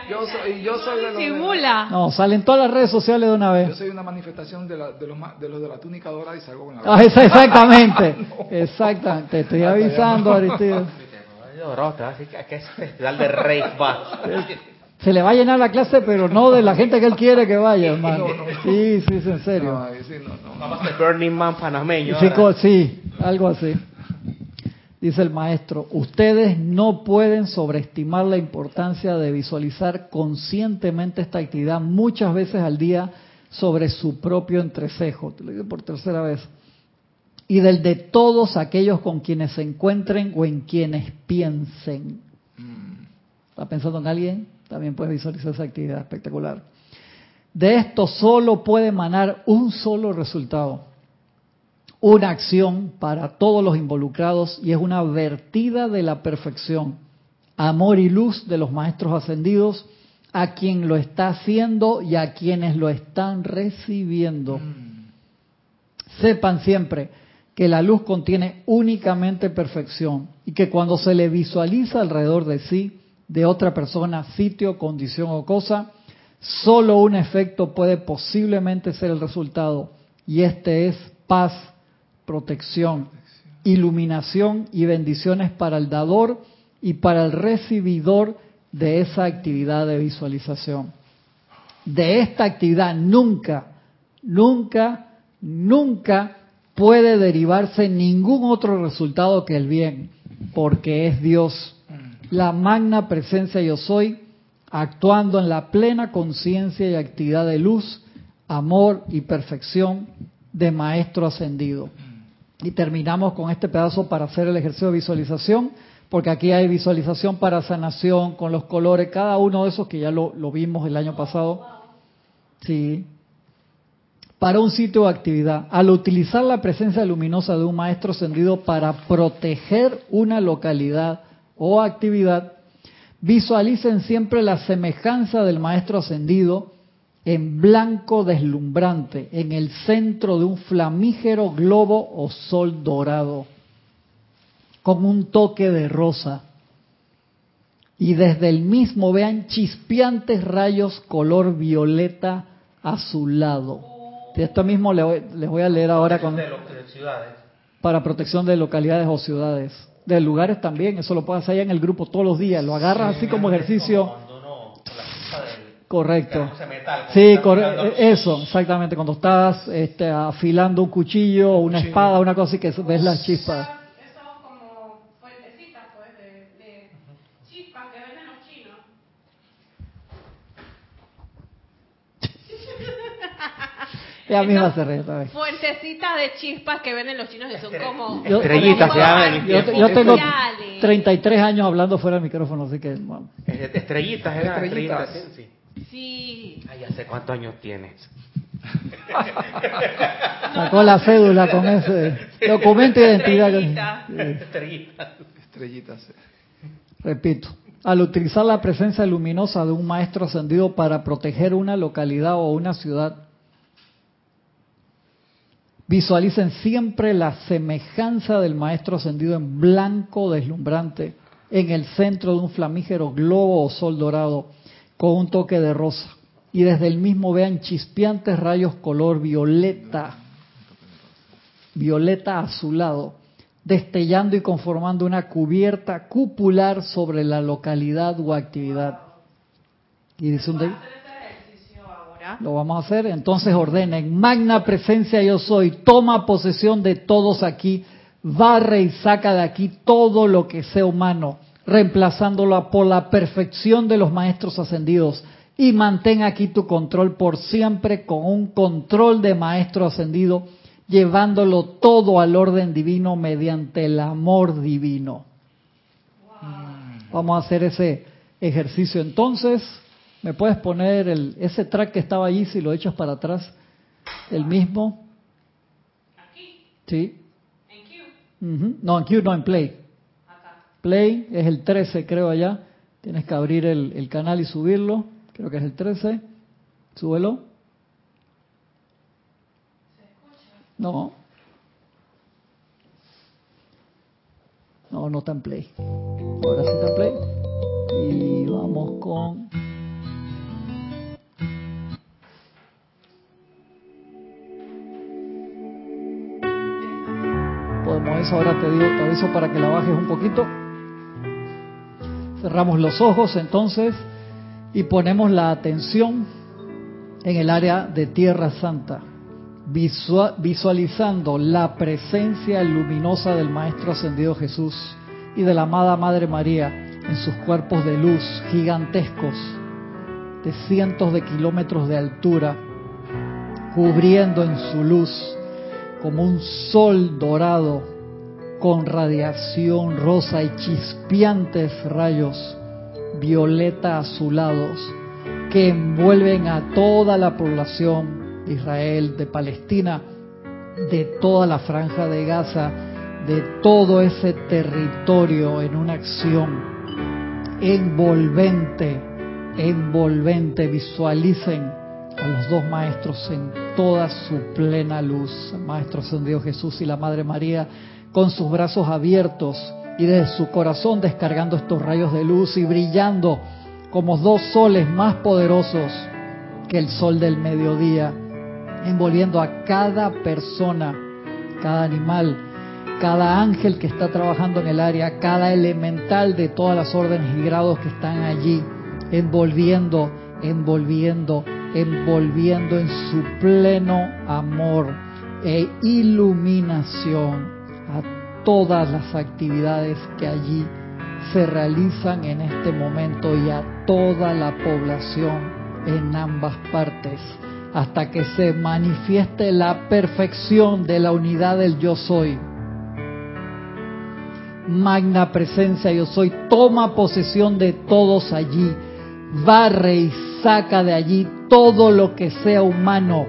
Yo soy, yo soy de Simula. No, salen todas las redes sociales de una vez. Yo soy una manifestación de, la, de, los, de los de la túnica dorada y salgo con la. Ah, exactamente. Exactamente. Te estoy avisando, Aristide. Se le va a llenar la clase, pero no de la gente que él quiere que vaya, hermano. Sí, sí, en serio. A Burning Man panameño. sí, algo así dice el maestro, ustedes no pueden sobreestimar la importancia de visualizar conscientemente esta actividad muchas veces al día sobre su propio entrecejo, te lo digo por tercera vez, y del de todos aquellos con quienes se encuentren o en quienes piensen. ¿Está pensando en alguien? También puedes visualizar esa actividad espectacular. De esto solo puede emanar un solo resultado una acción para todos los involucrados y es una vertida de la perfección, amor y luz de los maestros ascendidos a quien lo está haciendo y a quienes lo están recibiendo. Mm. Sepan siempre que la luz contiene únicamente perfección y que cuando se le visualiza alrededor de sí, de otra persona, sitio, condición o cosa, solo un efecto puede posiblemente ser el resultado y este es paz, protección, iluminación y bendiciones para el dador y para el recibidor de esa actividad de visualización. De esta actividad nunca, nunca, nunca puede derivarse ningún otro resultado que el bien, porque es Dios, la magna presencia yo soy, actuando en la plena conciencia y actividad de luz, amor y perfección de Maestro Ascendido. Y terminamos con este pedazo para hacer el ejercicio de visualización, porque aquí hay visualización para sanación con los colores, cada uno de esos que ya lo, vimos el año pasado. Sí, para un sitio de actividad. Al utilizar la presencia luminosa de un maestro ascendido para proteger una localidad o actividad, visualicen siempre la semejanza del maestro ascendido en blanco deslumbrante, en el centro de un flamígero globo o sol dorado, con un toque de rosa. Y desde el mismo vean chispeantes rayos color violeta azulado esto mismo les voy a leer ahora con, para protección de localidades o ciudades. De lugares también, eso lo puedes hacer en el grupo todos los días, lo agarras así como ejercicio. Correcto. Sí, eso, exactamente. Cuando estás este, afilando un cuchillo o una espada, una cosa así que ves las chispas. Ella misma se ríe también. Fuentecitas de chispas que ven en los chinos que son como... Estrellitas se Yo, tengo 33 años hablando fuera del micrófono, así que... Estrellitas, eran estrellitas. sí. Sí. Ay, ¿hace cuántos años tienes? Sacó la cédula con ese documento de identidad. Estrellitas. Estrellitas. Repito, al utilizar la presencia luminosa de un maestro ascendido para proteger una localidad o una ciudad, Visualicen siempre la semejanza del Maestro ascendido en blanco deslumbrante en el centro de un flamígero globo o sol dorado con un toque de rosa. Y desde el mismo vean chispeantes rayos color violeta, violeta azulado, destellando y conformando una cubierta cupular sobre la localidad o actividad. Y dice un lo vamos a hacer. Entonces ordenen, magna presencia yo soy, toma posesión de todos aquí, barre y saca de aquí todo lo que sea humano, reemplazándolo por la perfección de los maestros ascendidos. Y mantén aquí tu control por siempre con un control de maestro ascendido, llevándolo todo al orden divino mediante el amor divino. Vamos a hacer ese ejercicio entonces. ¿Me puedes poner el, ese track que estaba allí si lo echas para atrás? El mismo. ¿Aquí? Sí. ¿En Q? No, en Q no, en Play. Play es el 13 creo allá. Tienes que abrir el, el canal y subirlo. Creo que es el 13. Súbelo. No. No, no está en Play. Ahora sí está en Play. Y vamos con... eso, ahora te digo, te aviso para que la bajes un poquito. Cerramos los ojos entonces y ponemos la atención en el área de Tierra Santa, visualizando la presencia luminosa del Maestro Ascendido Jesús y de la amada Madre María en sus cuerpos de luz gigantescos de cientos de kilómetros de altura, cubriendo en su luz como un sol dorado con radiación rosa y chispeantes rayos violeta azulados que envuelven a toda la población de Israel, de Palestina, de toda la franja de Gaza, de todo ese territorio en una acción envolvente, envolvente. Visualicen a los dos maestros en toda su plena luz. Maestro Ascendido Jesús y la Madre María, con sus brazos abiertos y desde su corazón descargando estos rayos de luz y brillando como dos soles más poderosos que el sol del mediodía, envolviendo a cada persona, cada animal, cada ángel que está trabajando en el área, cada elemental de todas las órdenes y grados que están allí, envolviendo, envolviendo, envolviendo en su pleno amor e iluminación todas las actividades que allí se realizan en este momento y a toda la población en ambas partes hasta que se manifieste la perfección de la unidad del yo soy. Magna presencia yo soy, toma posesión de todos allí, barre y saca de allí todo lo que sea humano,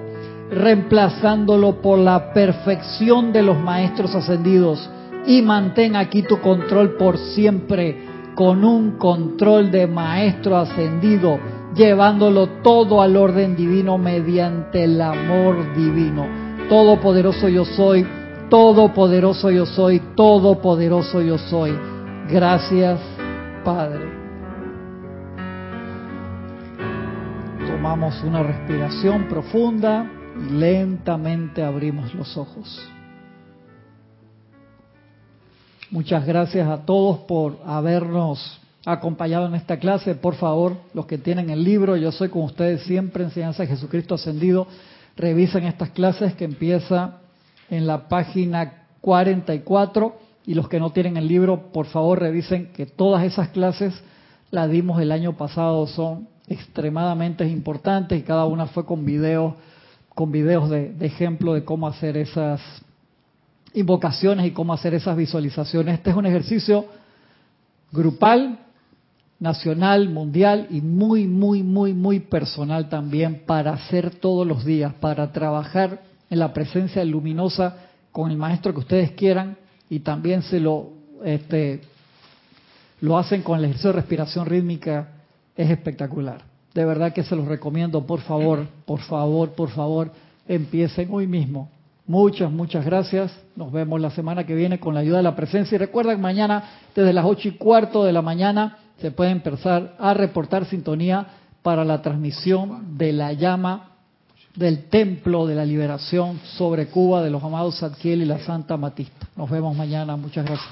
reemplazándolo por la perfección de los maestros ascendidos y mantén aquí tu control por siempre con un control de maestro ascendido, llevándolo todo al orden divino mediante el amor divino. Todopoderoso yo soy Todopoderoso yo soy, todopoderoso yo soy. Gracias, Padre. Tomamos una respiración profunda y lentamente abrimos los ojos. Muchas gracias a todos por habernos acompañado en esta clase. Por favor, los que tienen el libro, yo soy con ustedes siempre, enseñanza de Jesucristo ascendido, revisen estas clases que empieza en la página 44 y los que no tienen el libro, por favor revisen que todas esas clases las dimos el año pasado, son extremadamente importantes y cada una fue con videos con videos de, de ejemplo de cómo hacer esas invocaciones y cómo hacer esas visualizaciones. Este es un ejercicio grupal, nacional, mundial y muy, muy, muy, muy personal también para hacer todos los días, para trabajar en la presencia luminosa con el maestro que ustedes quieran y también se lo este, lo hacen con el ejercicio de respiración rítmica es espectacular. De verdad que se los recomiendo, por favor, por favor, por favor, empiecen hoy mismo. Muchas, muchas gracias. Nos vemos la semana que viene con la ayuda de la presencia. Y recuerden, mañana desde las ocho y cuarto de la mañana se puede empezar a reportar sintonía para la transmisión de la llama del Templo de la Liberación sobre Cuba de los amados Zadkiel y la Santa Matista. Nos vemos mañana. Muchas gracias.